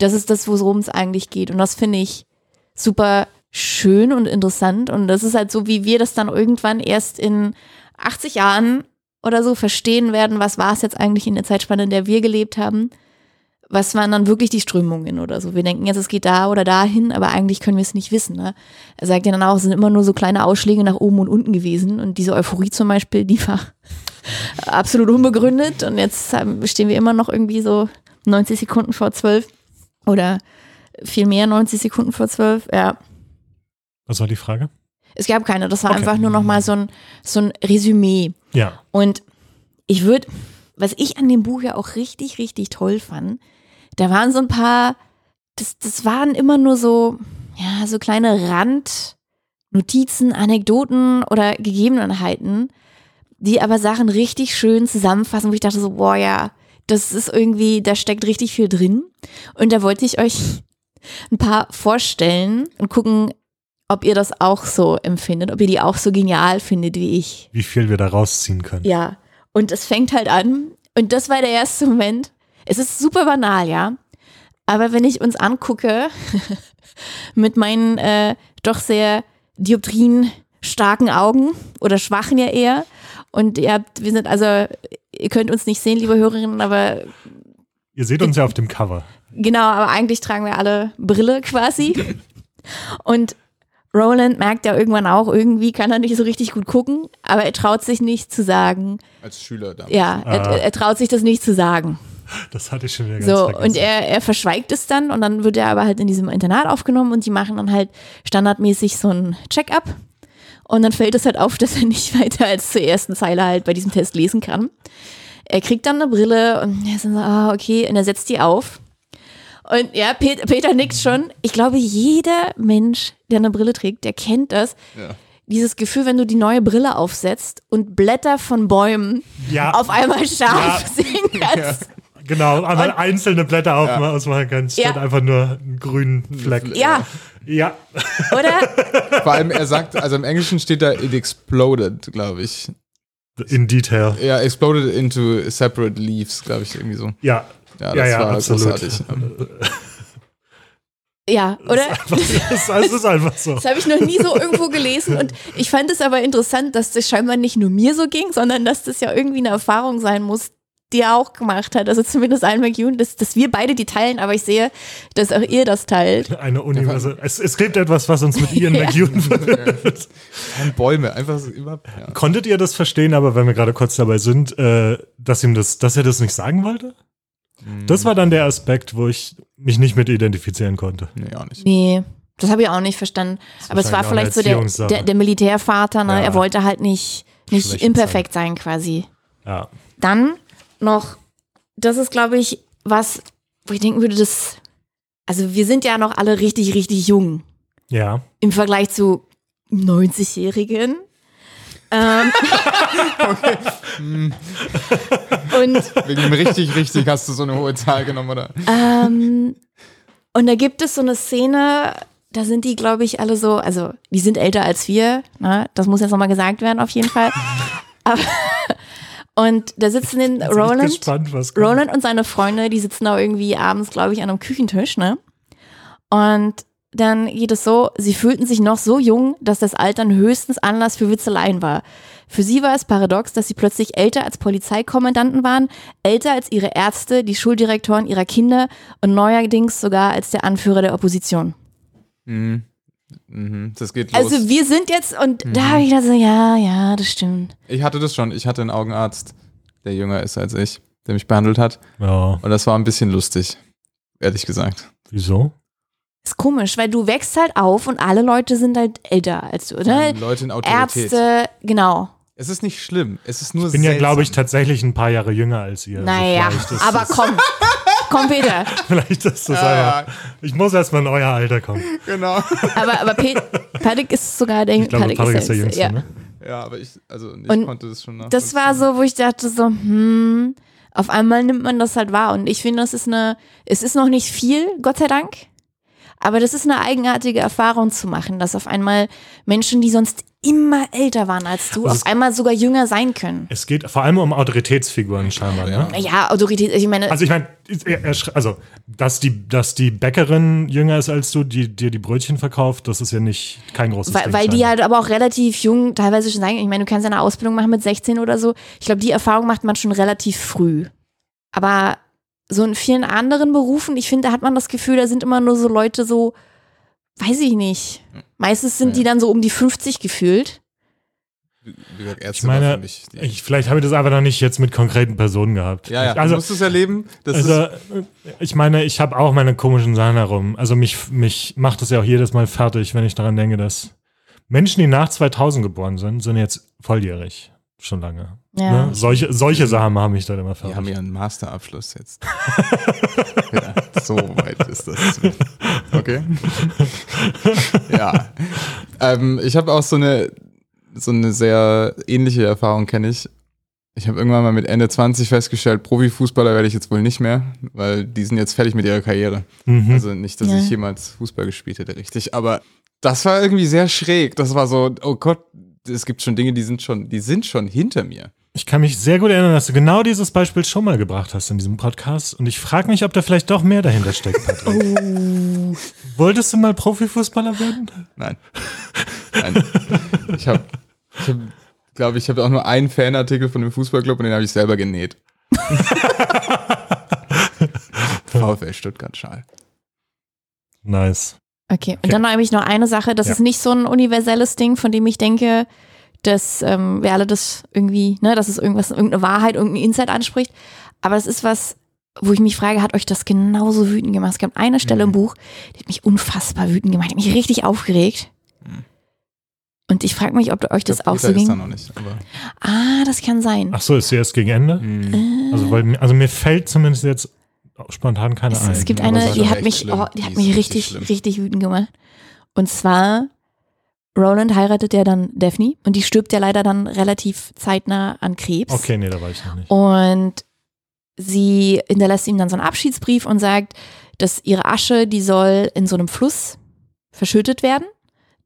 S2: Das ist das, worum es eigentlich geht. Und das finde ich super schön und interessant. Und das ist halt so, wie wir das dann irgendwann erst in 80 Jahren oder so verstehen werden, was war es jetzt eigentlich in der Zeitspanne, in der wir gelebt haben. Was waren dann wirklich die Strömungen oder so? Wir denken jetzt, es geht da oder dahin, aber eigentlich können wir es nicht wissen. Ne? Er sagt ja dann auch, es sind immer nur so kleine Ausschläge nach oben und unten gewesen. Und diese Euphorie zum Beispiel, die war absolut unbegründet. Und jetzt stehen wir immer noch irgendwie so 90 Sekunden vor 12 oder viel mehr 90 Sekunden vor 12. Ja,
S1: Was war die Frage?
S2: es gab keine. Das war
S1: Okay.
S2: einfach nur noch mal so ein, so ein Resümee.
S1: Ja.
S2: Und ich würde, was ich an dem Buch ja auch richtig, richtig toll fand, da waren so ein paar, das, das waren immer nur so, ja, so kleine Randnotizen, Anekdoten oder Gegebenheiten, die aber Sachen richtig schön zusammenfassen, wo ich dachte so, boah, ja, das ist irgendwie, da steckt richtig viel drin. Und da wollte ich euch ein paar vorstellen und gucken, ob ihr das auch so empfindet, ob ihr die auch so genial findet wie ich.
S1: Wie viel wir da rausziehen können.
S2: Ja, und es fängt halt an. Und das war der erste Moment. Es ist super banal, ja. Aber wenn ich uns angucke, mit meinen äh, doch sehr dioptrien starken Augen oder schwachen ja eher. Und ihr habt, wir sind also, ihr könnt uns nicht sehen, liebe Hörerinnen, aber
S1: Ihr seht uns ja auf dem Cover.
S2: Genau, aber eigentlich tragen wir alle Brille quasi. Und Roland merkt ja irgendwann auch, irgendwie kann er nicht so richtig gut gucken, aber er traut sich nicht zu sagen.
S3: Als Schüler damals.
S2: Ja, er,
S1: Ah.
S2: er traut sich das nicht zu sagen.
S1: Das hatte ich schon wieder ganz
S2: So,
S1: vergessen.
S2: und er, er verschweigt es dann und dann wird er aber halt in diesem Internat aufgenommen und die machen dann halt standardmäßig so ein Check-up. Und dann fällt es halt auf, dass er nicht weiter als zur ersten Zeile halt bei diesem Test lesen kann. Er kriegt dann eine Brille und er ist dann so, ah, okay, und er setzt die auf. Und ja, Peter, Peter nickt schon. Ich glaube, jeder Mensch, der eine Brille trägt, der kennt das.
S3: Ja.
S2: Dieses Gefühl, wenn du die neue Brille aufsetzt und Blätter von Bäumen
S1: ja,
S2: auf einmal scharf
S1: Ja.
S2: sehen kannst.
S1: genau, aber einzelne Blätter auf, ausmachen kannst,
S2: Ja.
S1: statt einfach nur einen grünen Fleck.
S2: Ja,
S1: Ja,
S2: oder?
S3: Vor allem, er sagt, also im Englischen steht da, it exploded, glaube ich.
S1: in Detail.
S3: Ja, exploded into separate leaves, glaube ich, irgendwie so.
S1: Ja,
S3: Ja, das
S1: Ja, ja,
S3: war
S1: absolut.
S3: großartig.
S2: Ja, oder?
S1: das, das ist einfach so.
S2: Das habe ich noch nie so irgendwo gelesen und ich fand es aber interessant, dass das scheinbar nicht nur mir so ging, sondern dass das ja irgendwie eine Erfahrung sein muss, die er auch gemacht hat. Also zumindest Ian McEwan, dass, dass wir beide die teilen, aber ich sehe, dass auch ihr das teilt.
S1: Eine Universal. Es, es gibt etwas, was uns mit Ian
S2: Ja.
S1: McEwan verbindet.
S3: Bäume, einfach so immer. Ja.
S1: Konntet ihr das verstehen, aber wenn wir gerade kurz dabei sind, äh, dass ihm das, dass er das nicht sagen wollte? Das war dann der Aspekt, wo ich mich nicht mit identifizieren konnte.
S3: Nee, auch nicht.
S2: Nee, Das habe ich auch nicht verstanden. Aber es war vielleicht so der, der, der Militärvater, ne?
S1: Ja.
S2: Er wollte halt nicht, nicht
S1: Schlecht
S2: imperfekt sein quasi.
S1: Ja.
S2: Dann noch, das ist, glaube ich, was, wo ich denken würde, das, also wir sind ja noch alle richtig, richtig jung
S1: Ja.
S2: im Vergleich zu 90-Jährigen. Ähm, und
S3: Wegen dem richtig, richtig hast du so eine hohe Zahl genommen, oder?
S2: Ähm, und da gibt es so eine Szene, da sind die, glaube ich, alle so, also die sind älter als wir, ne? das muss jetzt nochmal gesagt werden auf jeden Fall. Aber, und da sitzen den Roland,
S1: gespannt.
S2: Roland und seine Freunde, die sitzen da irgendwie abends, glaube ich, an einem Küchentisch, ne? Und dann geht es so, sie fühlten sich noch so jung, dass das Altern höchstens Anlass für Witzeleien war. Für sie war es paradox, dass sie plötzlich älter als Polizeikommandanten waren, älter als ihre Ärzte, die Schuldirektoren ihrer Kinder und neuerdings sogar als der Anführer der Opposition.
S3: Mhm. Mhm. Das geht los.
S2: Also wir sind jetzt, und da habe ich da so, ja, ja, das stimmt.
S3: ich hatte das schon. Ich hatte einen Augenarzt, der jünger ist als ich, der mich behandelt hat.
S1: Ja.
S3: Und das war ein bisschen lustig, ehrlich gesagt.
S1: Wieso?
S2: Ist komisch, weil du wächst halt auf und alle Leute sind halt älter als du, oder?
S3: Leute in Autorität.
S2: Ärzte, genau.
S3: Es ist nicht schlimm. Es ist nur
S1: Ich bin ja,
S3: seltsam.
S1: glaube ich, tatsächlich ein paar Jahre jünger als ihr. Also
S2: Naja,
S1: ist
S2: aber komm, komm Peter.
S1: Vielleicht ist das
S3: Ja,
S1: aber. Ich muss erstmal in euer Alter kommen.
S3: Genau.
S2: Aber, aber Pet Patrick ist sogar der,
S1: Ich glaube, Patrick ist der
S2: Jüngste,
S1: Jüngste,
S2: ja.
S1: ne?
S3: Ja, aber ich, also ich
S2: Und
S3: konnte das schon nach.
S2: Das war so, wo ich dachte so, hm, auf einmal nimmt man das halt wahr. Und ich finde, das ist eine, es ist noch nicht viel, Gott sei Dank. Aber das ist eine eigenartige Erfahrung zu machen, dass auf einmal Menschen, die sonst immer älter waren als du,
S1: Also
S2: auf einmal sogar jünger sein können.
S1: Es geht vor allem um Autoritätsfiguren scheinbar. Ne?
S2: Ja, Autorität, ich meine,
S1: Also ich meine, also dass die, dass die Bäckerin jünger ist als du, die dir die Brötchen verkauft, das ist ja nicht kein großes
S2: weil,
S1: Ding.
S2: weil die halt aber auch relativ jung teilweise schon sagen, ich meine, du kannst ja eine Ausbildung machen mit 16 oder so. Ich glaube, die Erfahrung macht man schon relativ früh. Aber so in vielen anderen Berufen, ich finde, da hat man das Gefühl, da sind immer nur so Leute so, weiß ich nicht. Meistens sind die dann so um die 50 gefühlt.
S3: Wie gesagt, Ärzte
S1: Ich meine.
S3: Die,
S1: ich, vielleicht habe ich das einfach noch nicht jetzt mit konkreten Personen gehabt.
S3: ja, ja,
S1: Also,
S3: du musst es erleben. Das
S1: also
S3: ist,
S1: ich meine, ich habe auch meine komischen Sachen herum. Also mich, mich macht das ja auch jedes Mal fertig, wenn ich daran denke, dass Menschen, die nach 2000 geboren sind, sind jetzt volljährig. Schon lange.
S2: Ja.
S1: Ne? Solche, solche Sachen haben mich dann immer
S3: die haben ihren Masterabschluss jetzt. ja, so weit ist das. Okay. ja. Ähm, ich habe auch so eine, so eine sehr ähnliche Erfahrung, kenne ich. Ich habe irgendwann mal mit Ende 20 festgestellt, Profifußballer werde ich jetzt wohl nicht mehr, weil die sind jetzt fertig mit ihrer Karriere.
S1: Mhm.
S3: Also nicht, dass
S2: Ja.
S3: ich jemals Fußball gespielt hätte, richtig. Aber das war irgendwie sehr schräg. Das war so, oh Gott, es gibt schon Dinge, die sind schon, die sind schon hinter mir.
S1: Ich kann mich sehr gut erinnern, dass du genau dieses Beispiel schon mal gebracht hast in diesem Podcast. Und ich frage mich, ob da vielleicht doch mehr dahinter steckt, Patrick.
S2: Oh.
S1: Wolltest du mal Profifußballer werden?
S3: Nein. Nein. Ich habe, ich hab, glaube ich, habe auch nur einen Fanartikel von dem Fußballclub und den habe ich selber genäht. VfL Stuttgart Schal.
S1: Nice.
S2: Okay, und dann habe ich noch eine Sache, das
S1: Ja.
S2: ist nicht so ein universelles Ding, von dem ich denke, dass ähm, wir alle das irgendwie, ne, dass es irgendwas, irgendeine Wahrheit, irgendein Insight anspricht. Aber es ist was, wo ich mich frage, hat euch das genauso wütend gemacht? Es gab eine Stelle im Buch, die hat mich unfassbar wütend gemacht, die hat mich richtig aufgeregt. Und ich frage mich, ob euch das auch so
S3: Peter ist da
S2: ging.
S3: noch nicht. Aber,
S2: Ah, das kann sein.
S1: Ach so, ist sie erst gegen Ende?
S2: Äh,
S1: Also, weil, mir- also mir fällt zumindest jetzt spontan keine
S2: es,
S1: ein.
S2: es gibt eine,
S1: sag
S2: die hat mich,
S3: schlimm.
S2: oh, die
S3: Die
S2: hat mich
S3: richtig
S2: richtig wütend gemacht. Und zwar, Roland heiratet ja dann Daphne und die stirbt ja leider dann relativ zeitnah an Krebs.
S1: Okay, nee, da war ich noch nicht.
S2: Und sie hinterlässt ihm dann so einen Abschiedsbrief und sagt, dass ihre Asche, die soll in so einem Fluss verschüttet werden.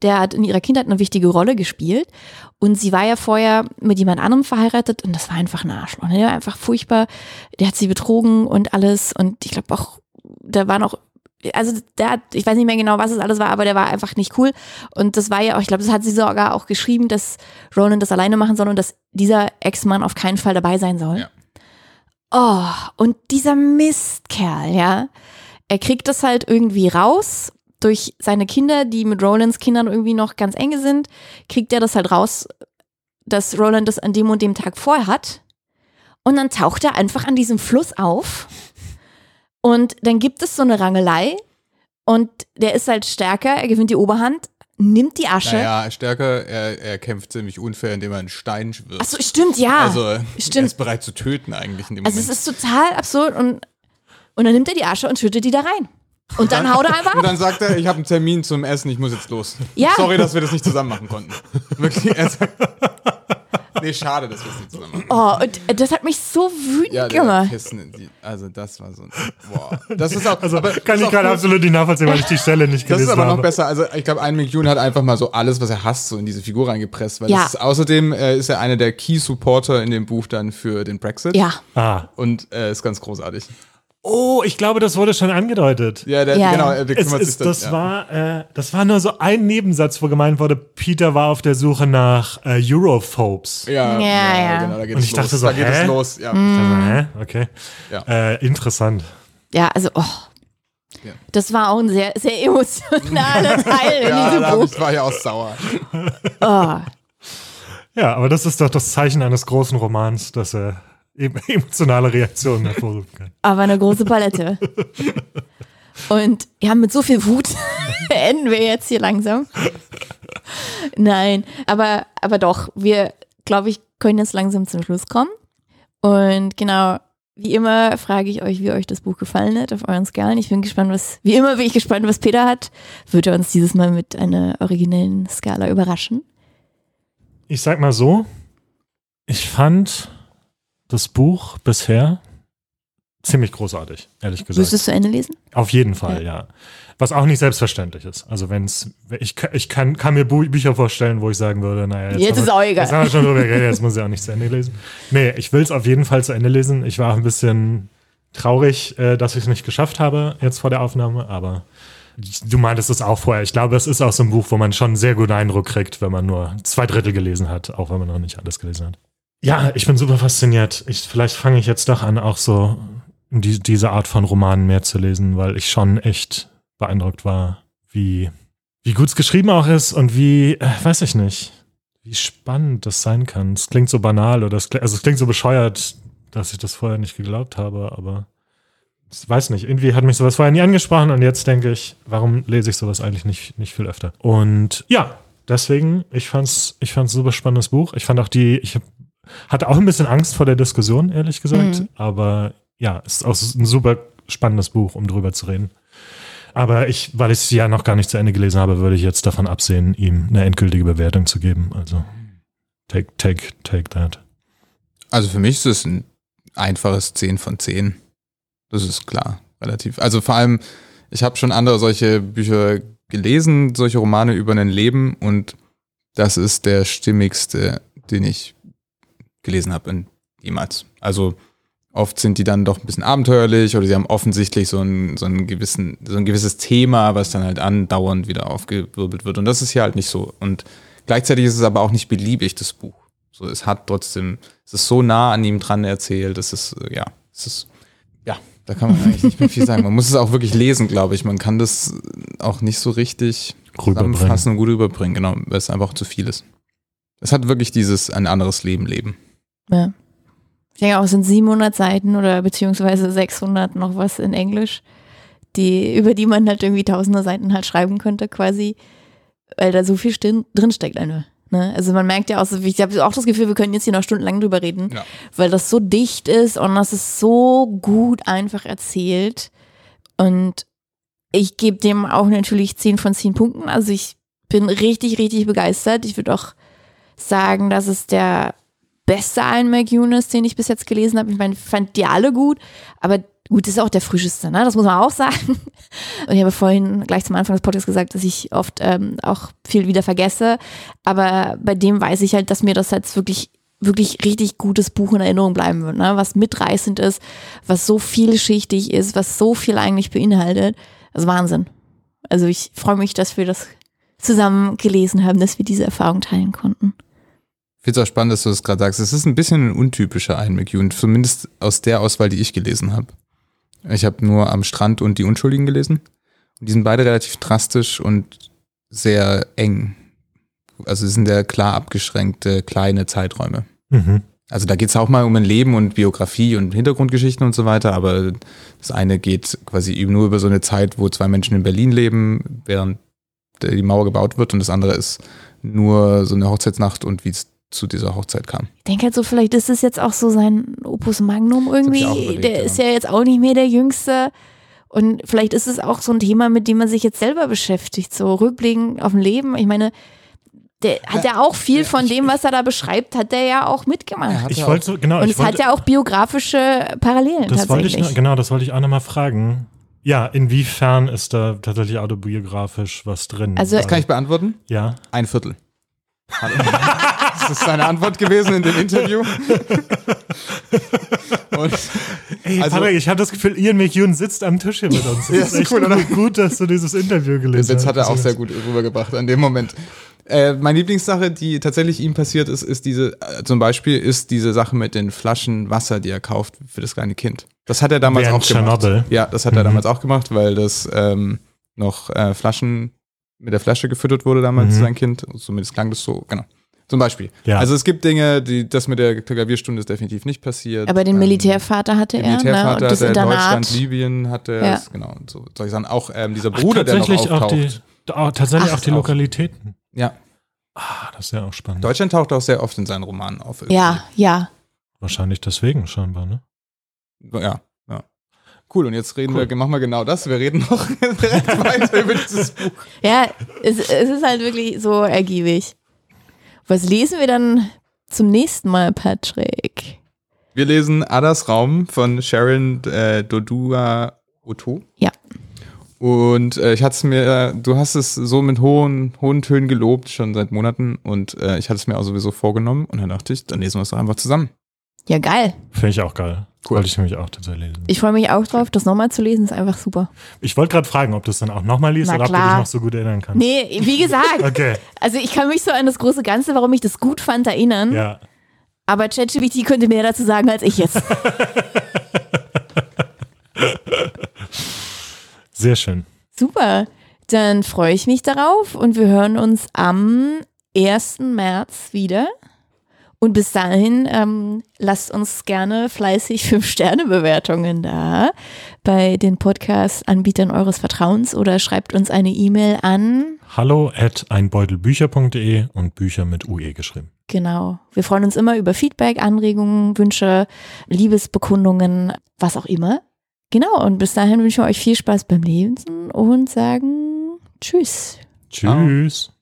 S2: Der hat in ihrer Kindheit eine wichtige Rolle gespielt. Und sie war ja vorher mit jemand anderem verheiratet und das war einfach ein Arschloch. ne? Der war einfach furchtbar. Der hat sie betrogen und alles. Und ich glaube auch, da war noch, also der hat, ich weiß nicht mehr genau, was es alles war, aber der war einfach nicht cool. Und das war ja auch, ich glaube, das hat sie sogar auch geschrieben, dass Roland das alleine machen soll und dass dieser Ex-Mann auf keinen Fall dabei sein soll.
S3: Ja.
S2: Oh, und dieser Mistkerl, ja, er kriegt das halt irgendwie raus durch seine Kinder, die mit Rolands Kindern irgendwie noch ganz enge sind, kriegt er das halt raus, dass Roland das an dem und dem Tag vorhat. Und dann taucht er einfach an diesem Fluss auf. Und dann gibt es so eine Rangelei. Und der ist halt stärker, er gewinnt die Oberhand, nimmt die Asche.
S3: Naja, stärker, er, er kämpft ziemlich unfair, indem er einen Stein wirft.
S2: Achso, stimmt, ja.
S3: also er
S2: stimmt.
S3: ist bereit zu töten eigentlich in dem
S2: Also es
S3: Moment.
S2: ist total absurd und, und dann nimmt er die Asche und schüttet die da rein. Und dann haut er einfach
S3: und
S2: ab.
S3: dann sagt er, ich habe einen Termin zum Essen, ich muss jetzt los.
S2: Ja.
S3: Sorry, dass wir das nicht zusammen machen konnten. Wirklich. Er sagt, nee, schade, dass wir es nicht zusammen machen.
S2: Oh, und das hat mich so wütend
S3: Ja,
S2: gemacht.
S3: Kissen in die, also das war so ein, boah. Das ist auch,
S1: Also
S3: aber
S1: kann ich gerade absolut nicht nachvollziehen, weil ich die Stelle nicht
S3: Das
S1: gelesen
S3: ist aber noch
S1: habe.
S3: besser. Also ich glaube, ein McEwan hat einfach mal so alles, was er hasst, so in diese Figur reingepresst. Weil
S2: Ja.
S3: das ist, außerdem äh, ist er einer der Key Supporter in dem Buch dann für den Brexit.
S2: Ja,
S1: Ah.
S3: Und äh, ist ganz großartig.
S1: Oh, ich glaube, das wurde schon angedeutet.
S3: Ja, der,
S2: Ja,
S3: genau.
S2: ja.
S3: Er
S1: Es
S3: kümmert sich
S1: ist, das,
S3: ja.
S1: war, äh, das war nur so ein Nebensatz, wo gemeint wurde, Peter war auf der Suche nach äh, Europhobes.
S3: Ja,
S2: Ja, ja.
S3: genau, da geht
S1: Und
S3: es
S1: ich
S3: los.
S1: dachte so,
S3: da geht
S1: hä?
S3: es los. Ja.
S1: Also, hä? Okay.
S3: Ja.
S1: Äh, interessant.
S2: ja, also, oh.
S3: Ja.
S2: Das war auch ein sehr, sehr emotionaler Teil in
S3: Ja,
S2: diesem
S3: da
S2: Buch.
S3: ich war ja auch sauer.
S2: Oh.
S1: Ja, aber das ist doch das Zeichen eines großen Romans, dass er emotionale Reaktionen hervorrufen kann.
S2: Aber eine große Palette. Und ja, mit so viel Wut enden wir jetzt hier langsam. Nein, aber, aber doch, wir, glaube ich, können jetzt langsam zum Schluss kommen. Und genau, wie immer frage ich euch, wie euch das Buch gefallen hat auf euren Skalen. Ich bin gespannt, was, wie immer bin ich gespannt, was Peter hat. Wird er uns dieses Mal mit einer originellen Skala überraschen?
S1: Ich sag mal so, ich fand das Buch bisher ziemlich großartig, ehrlich
S2: Willst du
S1: gesagt.
S2: es zu Ende lesen?
S1: Auf jeden Fall, ja. Was auch nicht selbstverständlich ist. Also wenn es, ich, kann- ich kann, kann mir Bücher vorstellen, wo ich sagen würde, naja, jetzt,
S2: Jetzt ist
S1: wir,
S2: auch egal.
S1: Jetzt haben wir schon drüber geredet, jetzt muss ich auch nicht zu Ende lesen. Nee, ich will es auf jeden Fall zu Ende lesen. Ich war auch ein bisschen traurig, äh, dass ich es nicht geschafft habe jetzt vor der Aufnahme, aber du meintest es auch vorher. Ich glaube, es ist auch so ein Buch, wo man schon einen sehr guten Eindruck kriegt, wenn man nur zwei Drittel gelesen hat, auch wenn man noch nicht alles gelesen hat. Ja, ich bin super fasziniert. Ich, vielleicht fange ich jetzt doch an, auch so die, diese Art von Romanen mehr zu lesen, weil ich schon echt beeindruckt war, wie, wie gut es geschrieben auch ist und wie, äh, weiß ich nicht, wie spannend das sein kann. Es klingt so banal oder es, also es klingt so bescheuert, dass ich das vorher nicht geglaubt habe, aber ich weiß nicht, irgendwie hat mich sowas vorher nie angesprochen und jetzt denke ich, warum lese ich sowas eigentlich nicht, nicht viel öfter? Und ja, deswegen, ich fand's, ich fand's ein super spannendes Buch. Ich fand auch die, ich hab, hatte auch ein bisschen Angst vor der Diskussion, ehrlich gesagt,
S2: Mhm.
S1: aber ja, es ist auch ein super spannendes Buch, um drüber zu reden. Aber ich, weil ich es ja noch gar nicht zu Ende gelesen habe, würde ich jetzt davon absehen, ihm eine endgültige Bewertung zu geben. Also take, take, take that.
S3: Also für mich ist es ein einfaches 10 von 10. Das ist klar, relativ. Also vor allem, ich habe schon andere solche Bücher gelesen, solche Romane über ein Leben und das ist der stimmigste, den ich gelesen habe jemals. Also oft sind die dann doch ein bisschen abenteuerlich oder sie haben offensichtlich so ein, so einen gewissen, so ein gewisses Thema, was dann halt andauernd wieder aufgewirbelt wird. Und das ist hier halt nicht so. Und gleichzeitig ist es aber auch nicht beliebig, das Buch. So, es hat trotzdem, es ist so nah an ihm dran erzählt, es ist, äh, ja, es ist, ja, da kann man eigentlich nicht mehr viel sagen. Man muss es auch wirklich lesen, glaube ich. Man kann das auch nicht so richtig zusammenfassen und gut überbringen, genau, weil es einfach zu viel ist. Es hat wirklich dieses ein anderes Leben leben.
S2: Ja. Ich denke auch, es sind 700 Seiten oder beziehungsweise 600 noch was in Englisch, die, über die man halt irgendwie tausende Seiten halt schreiben könnte quasi, weil da so viel stin- drinsteckt einfach. Ne? Also man merkt ja auch, so, ich habe auch das Gefühl, wir können jetzt hier noch stundenlang drüber reden,
S3: Ja.
S2: weil das so dicht ist und das ist so gut einfach erzählt und ich gebe dem auch natürlich 10 von 10 Punkten, also ich bin richtig, richtig begeistert. Ich würde auch sagen, dass es der beste McEwan ist, den ich bis jetzt gelesen habe. Ich meine, fand die alle gut, aber gut, das ist auch der frischeste, ne? Das muss man auch sagen. Und ich habe vorhin gleich zum Anfang des Podcasts gesagt, dass ich oft ähm, auch viel wieder vergesse. Aber bei dem weiß ich halt, dass mir das jetzt wirklich wirklich richtig gutes Buch in Erinnerung bleiben wird, ne? was mitreißend ist, was so vielschichtig ist, was so viel eigentlich beinhaltet. Das ist Wahnsinn. Also ich freue mich, dass wir das zusammen gelesen haben, dass wir diese Erfahrung teilen konnten.
S3: Ich finde es auch spannend, dass du das gerade sagst. Es ist ein bisschen ein untypischer Ian McEwan, zumindest aus der Auswahl, die ich gelesen habe. Ich habe nur am Strand und die Unschuldigen gelesen. Und die sind beide relativ drastisch und sehr eng. Also es sind ja klar abgeschränkte kleine Zeiträume.
S1: Mhm.
S3: Also da geht es auch mal um ein Leben und Biografie und Hintergrundgeschichten und so weiter, aber das eine geht quasi nur über so eine Zeit, wo zwei Menschen in Berlin leben, während die Mauer gebaut wird und das andere ist nur so eine Hochzeitsnacht und wie es zu dieser Hochzeit kam.
S2: Ich denke halt so, vielleicht ist es jetzt auch so sein Opus Magnum irgendwie.
S3: ich überlegt,
S2: der
S3: ja.
S2: ist ja jetzt auch nicht mehr der Jüngste. Und vielleicht ist es auch so ein Thema, mit dem man sich jetzt selber beschäftigt, so rückblickend auf ein Leben. Ich meine, der hat ja auch viel von dem, was er da beschreibt, hat der ja auch mitgemacht.
S3: hat
S1: Ich
S3: ja
S1: wollte, genau,
S2: Und
S1: ich
S2: es hat
S1: wollte,
S2: ja auch biografische Parallelen
S1: das wollte ich,
S2: tatsächlich.
S1: genau, das wollte ich auch nochmal fragen. Ja, inwiefern ist da tatsächlich autobiografisch was drin?
S2: Also-
S3: Das kann ich beantworten.
S1: ja.
S3: Ein Viertel. Das ist seine Antwort gewesen in dem Interview. Und
S1: Ey,
S3: Also-
S1: Patrick, ich habe das Gefühl, Ian McEwan sitzt am Tisch hier mit uns. Das
S3: Ja,
S1: ist
S3: ist
S1: echt
S3: cool, oder?
S1: gut, dass du dieses Interview gelesen
S3: Witz
S1: hast.
S3: hat er auch sehr gut rübergebracht an dem Moment. Äh, meine Lieblingssache, die tatsächlich ihm passiert ist, ist diese, äh, zum Beispiel ist diese Sache mit den Flaschen Wasser, die er kauft für das kleine Kind. Das hat er damals
S1: Während
S3: auch gemacht.
S1: Tschernobyl.
S3: Ja, das hat er
S1: Mhm.
S3: damals auch gemacht, weil das ähm, noch äh, Flaschen mit der Flasche gefüttert wurde damals,
S1: Mhm.
S3: sein Kind. Zumindest klang das so, genau. Zum Beispiel.
S1: Ja.
S3: Also es gibt Dinge, die das mit der Klavierstunde ist definitiv nicht passiert.
S2: Aber den
S3: Ähm,
S2: Militärvater hatte
S3: den
S2: er, ne?
S3: Militärvater
S2: Und das
S3: hatte er,
S2: Internat.
S3: Deutschland, Libyen hatte er,
S2: Ja.
S3: es, genau. Und so soll ich sagen, auch ähm, dieser
S1: Ach,
S3: Bruder, der noch
S1: tatsächlich auch
S3: auftaucht.
S1: die, auch, tatsächlich
S2: Ach,
S1: auch die
S3: auch.
S1: Lokalitäten.
S3: Ja,
S1: Ah, das ist ja auch spannend.
S3: Deutschland taucht auch sehr oft in seinen Romanen auf. irgendwie.
S2: Ja, ja.
S1: Wahrscheinlich deswegen scheinbar, ne?
S3: Ja, ja. Cool, und jetzt reden
S1: Cool.
S3: wir, machen wir genau das. Wir reden noch direkt weiter über dieses Buch.
S2: Ja, es, es ist halt wirklich so ergiebig. Was lesen wir dann zum nächsten Mal, Patrick?
S3: Wir lesen Adas Raum von Sharon äh, Dodua Otto.
S2: Ja.
S3: Und äh, ich hatte es mir, du hast es so mit hohen, hohen Tönen gelobt, schon seit Monaten. Und äh, ich hatte es mir auch sowieso vorgenommen. Und dann dachte ich, dann lesen wir es doch einfach zusammen.
S2: Ja, geil.
S1: Finde ich auch geil.
S3: Cool.
S1: Wollte ich nämlich auch tatsächlich lesen.
S2: Ich freue mich auch drauf, das nochmal zu lesen, ist einfach super.
S1: Ich wollte gerade fragen, ob du es dann auch nochmal liest
S2: Na
S1: oder ob du dich
S2: klar.
S1: noch so gut erinnern kannst.
S2: Nee, wie gesagt,
S1: Okay,
S2: also ich kann mich so an das große Ganze, warum ich das gut fand, erinnern.
S1: ja.
S2: Aber ChatGPT könnte mehr dazu sagen als ich jetzt.
S1: Sehr schön.
S2: Super. Dann freue ich mich darauf und wir hören uns am 1. März wieder. Und bis dahin ähm, lasst uns gerne fleißig 5-Sterne-Bewertungen da bei den Podcast-Anbietern eures Vertrauens oder schreibt uns eine E-Mail an.
S1: Hallo at einbeutelbücher.de und Bücher mit UE geschrieben.
S2: Genau. Wir freuen uns immer über Feedback, Anregungen, Wünsche, Liebesbekundungen, was auch immer. Genau. Und bis dahin wünschen wir euch viel Spaß beim Lesen und sagen Tschüss.
S1: Tschüss.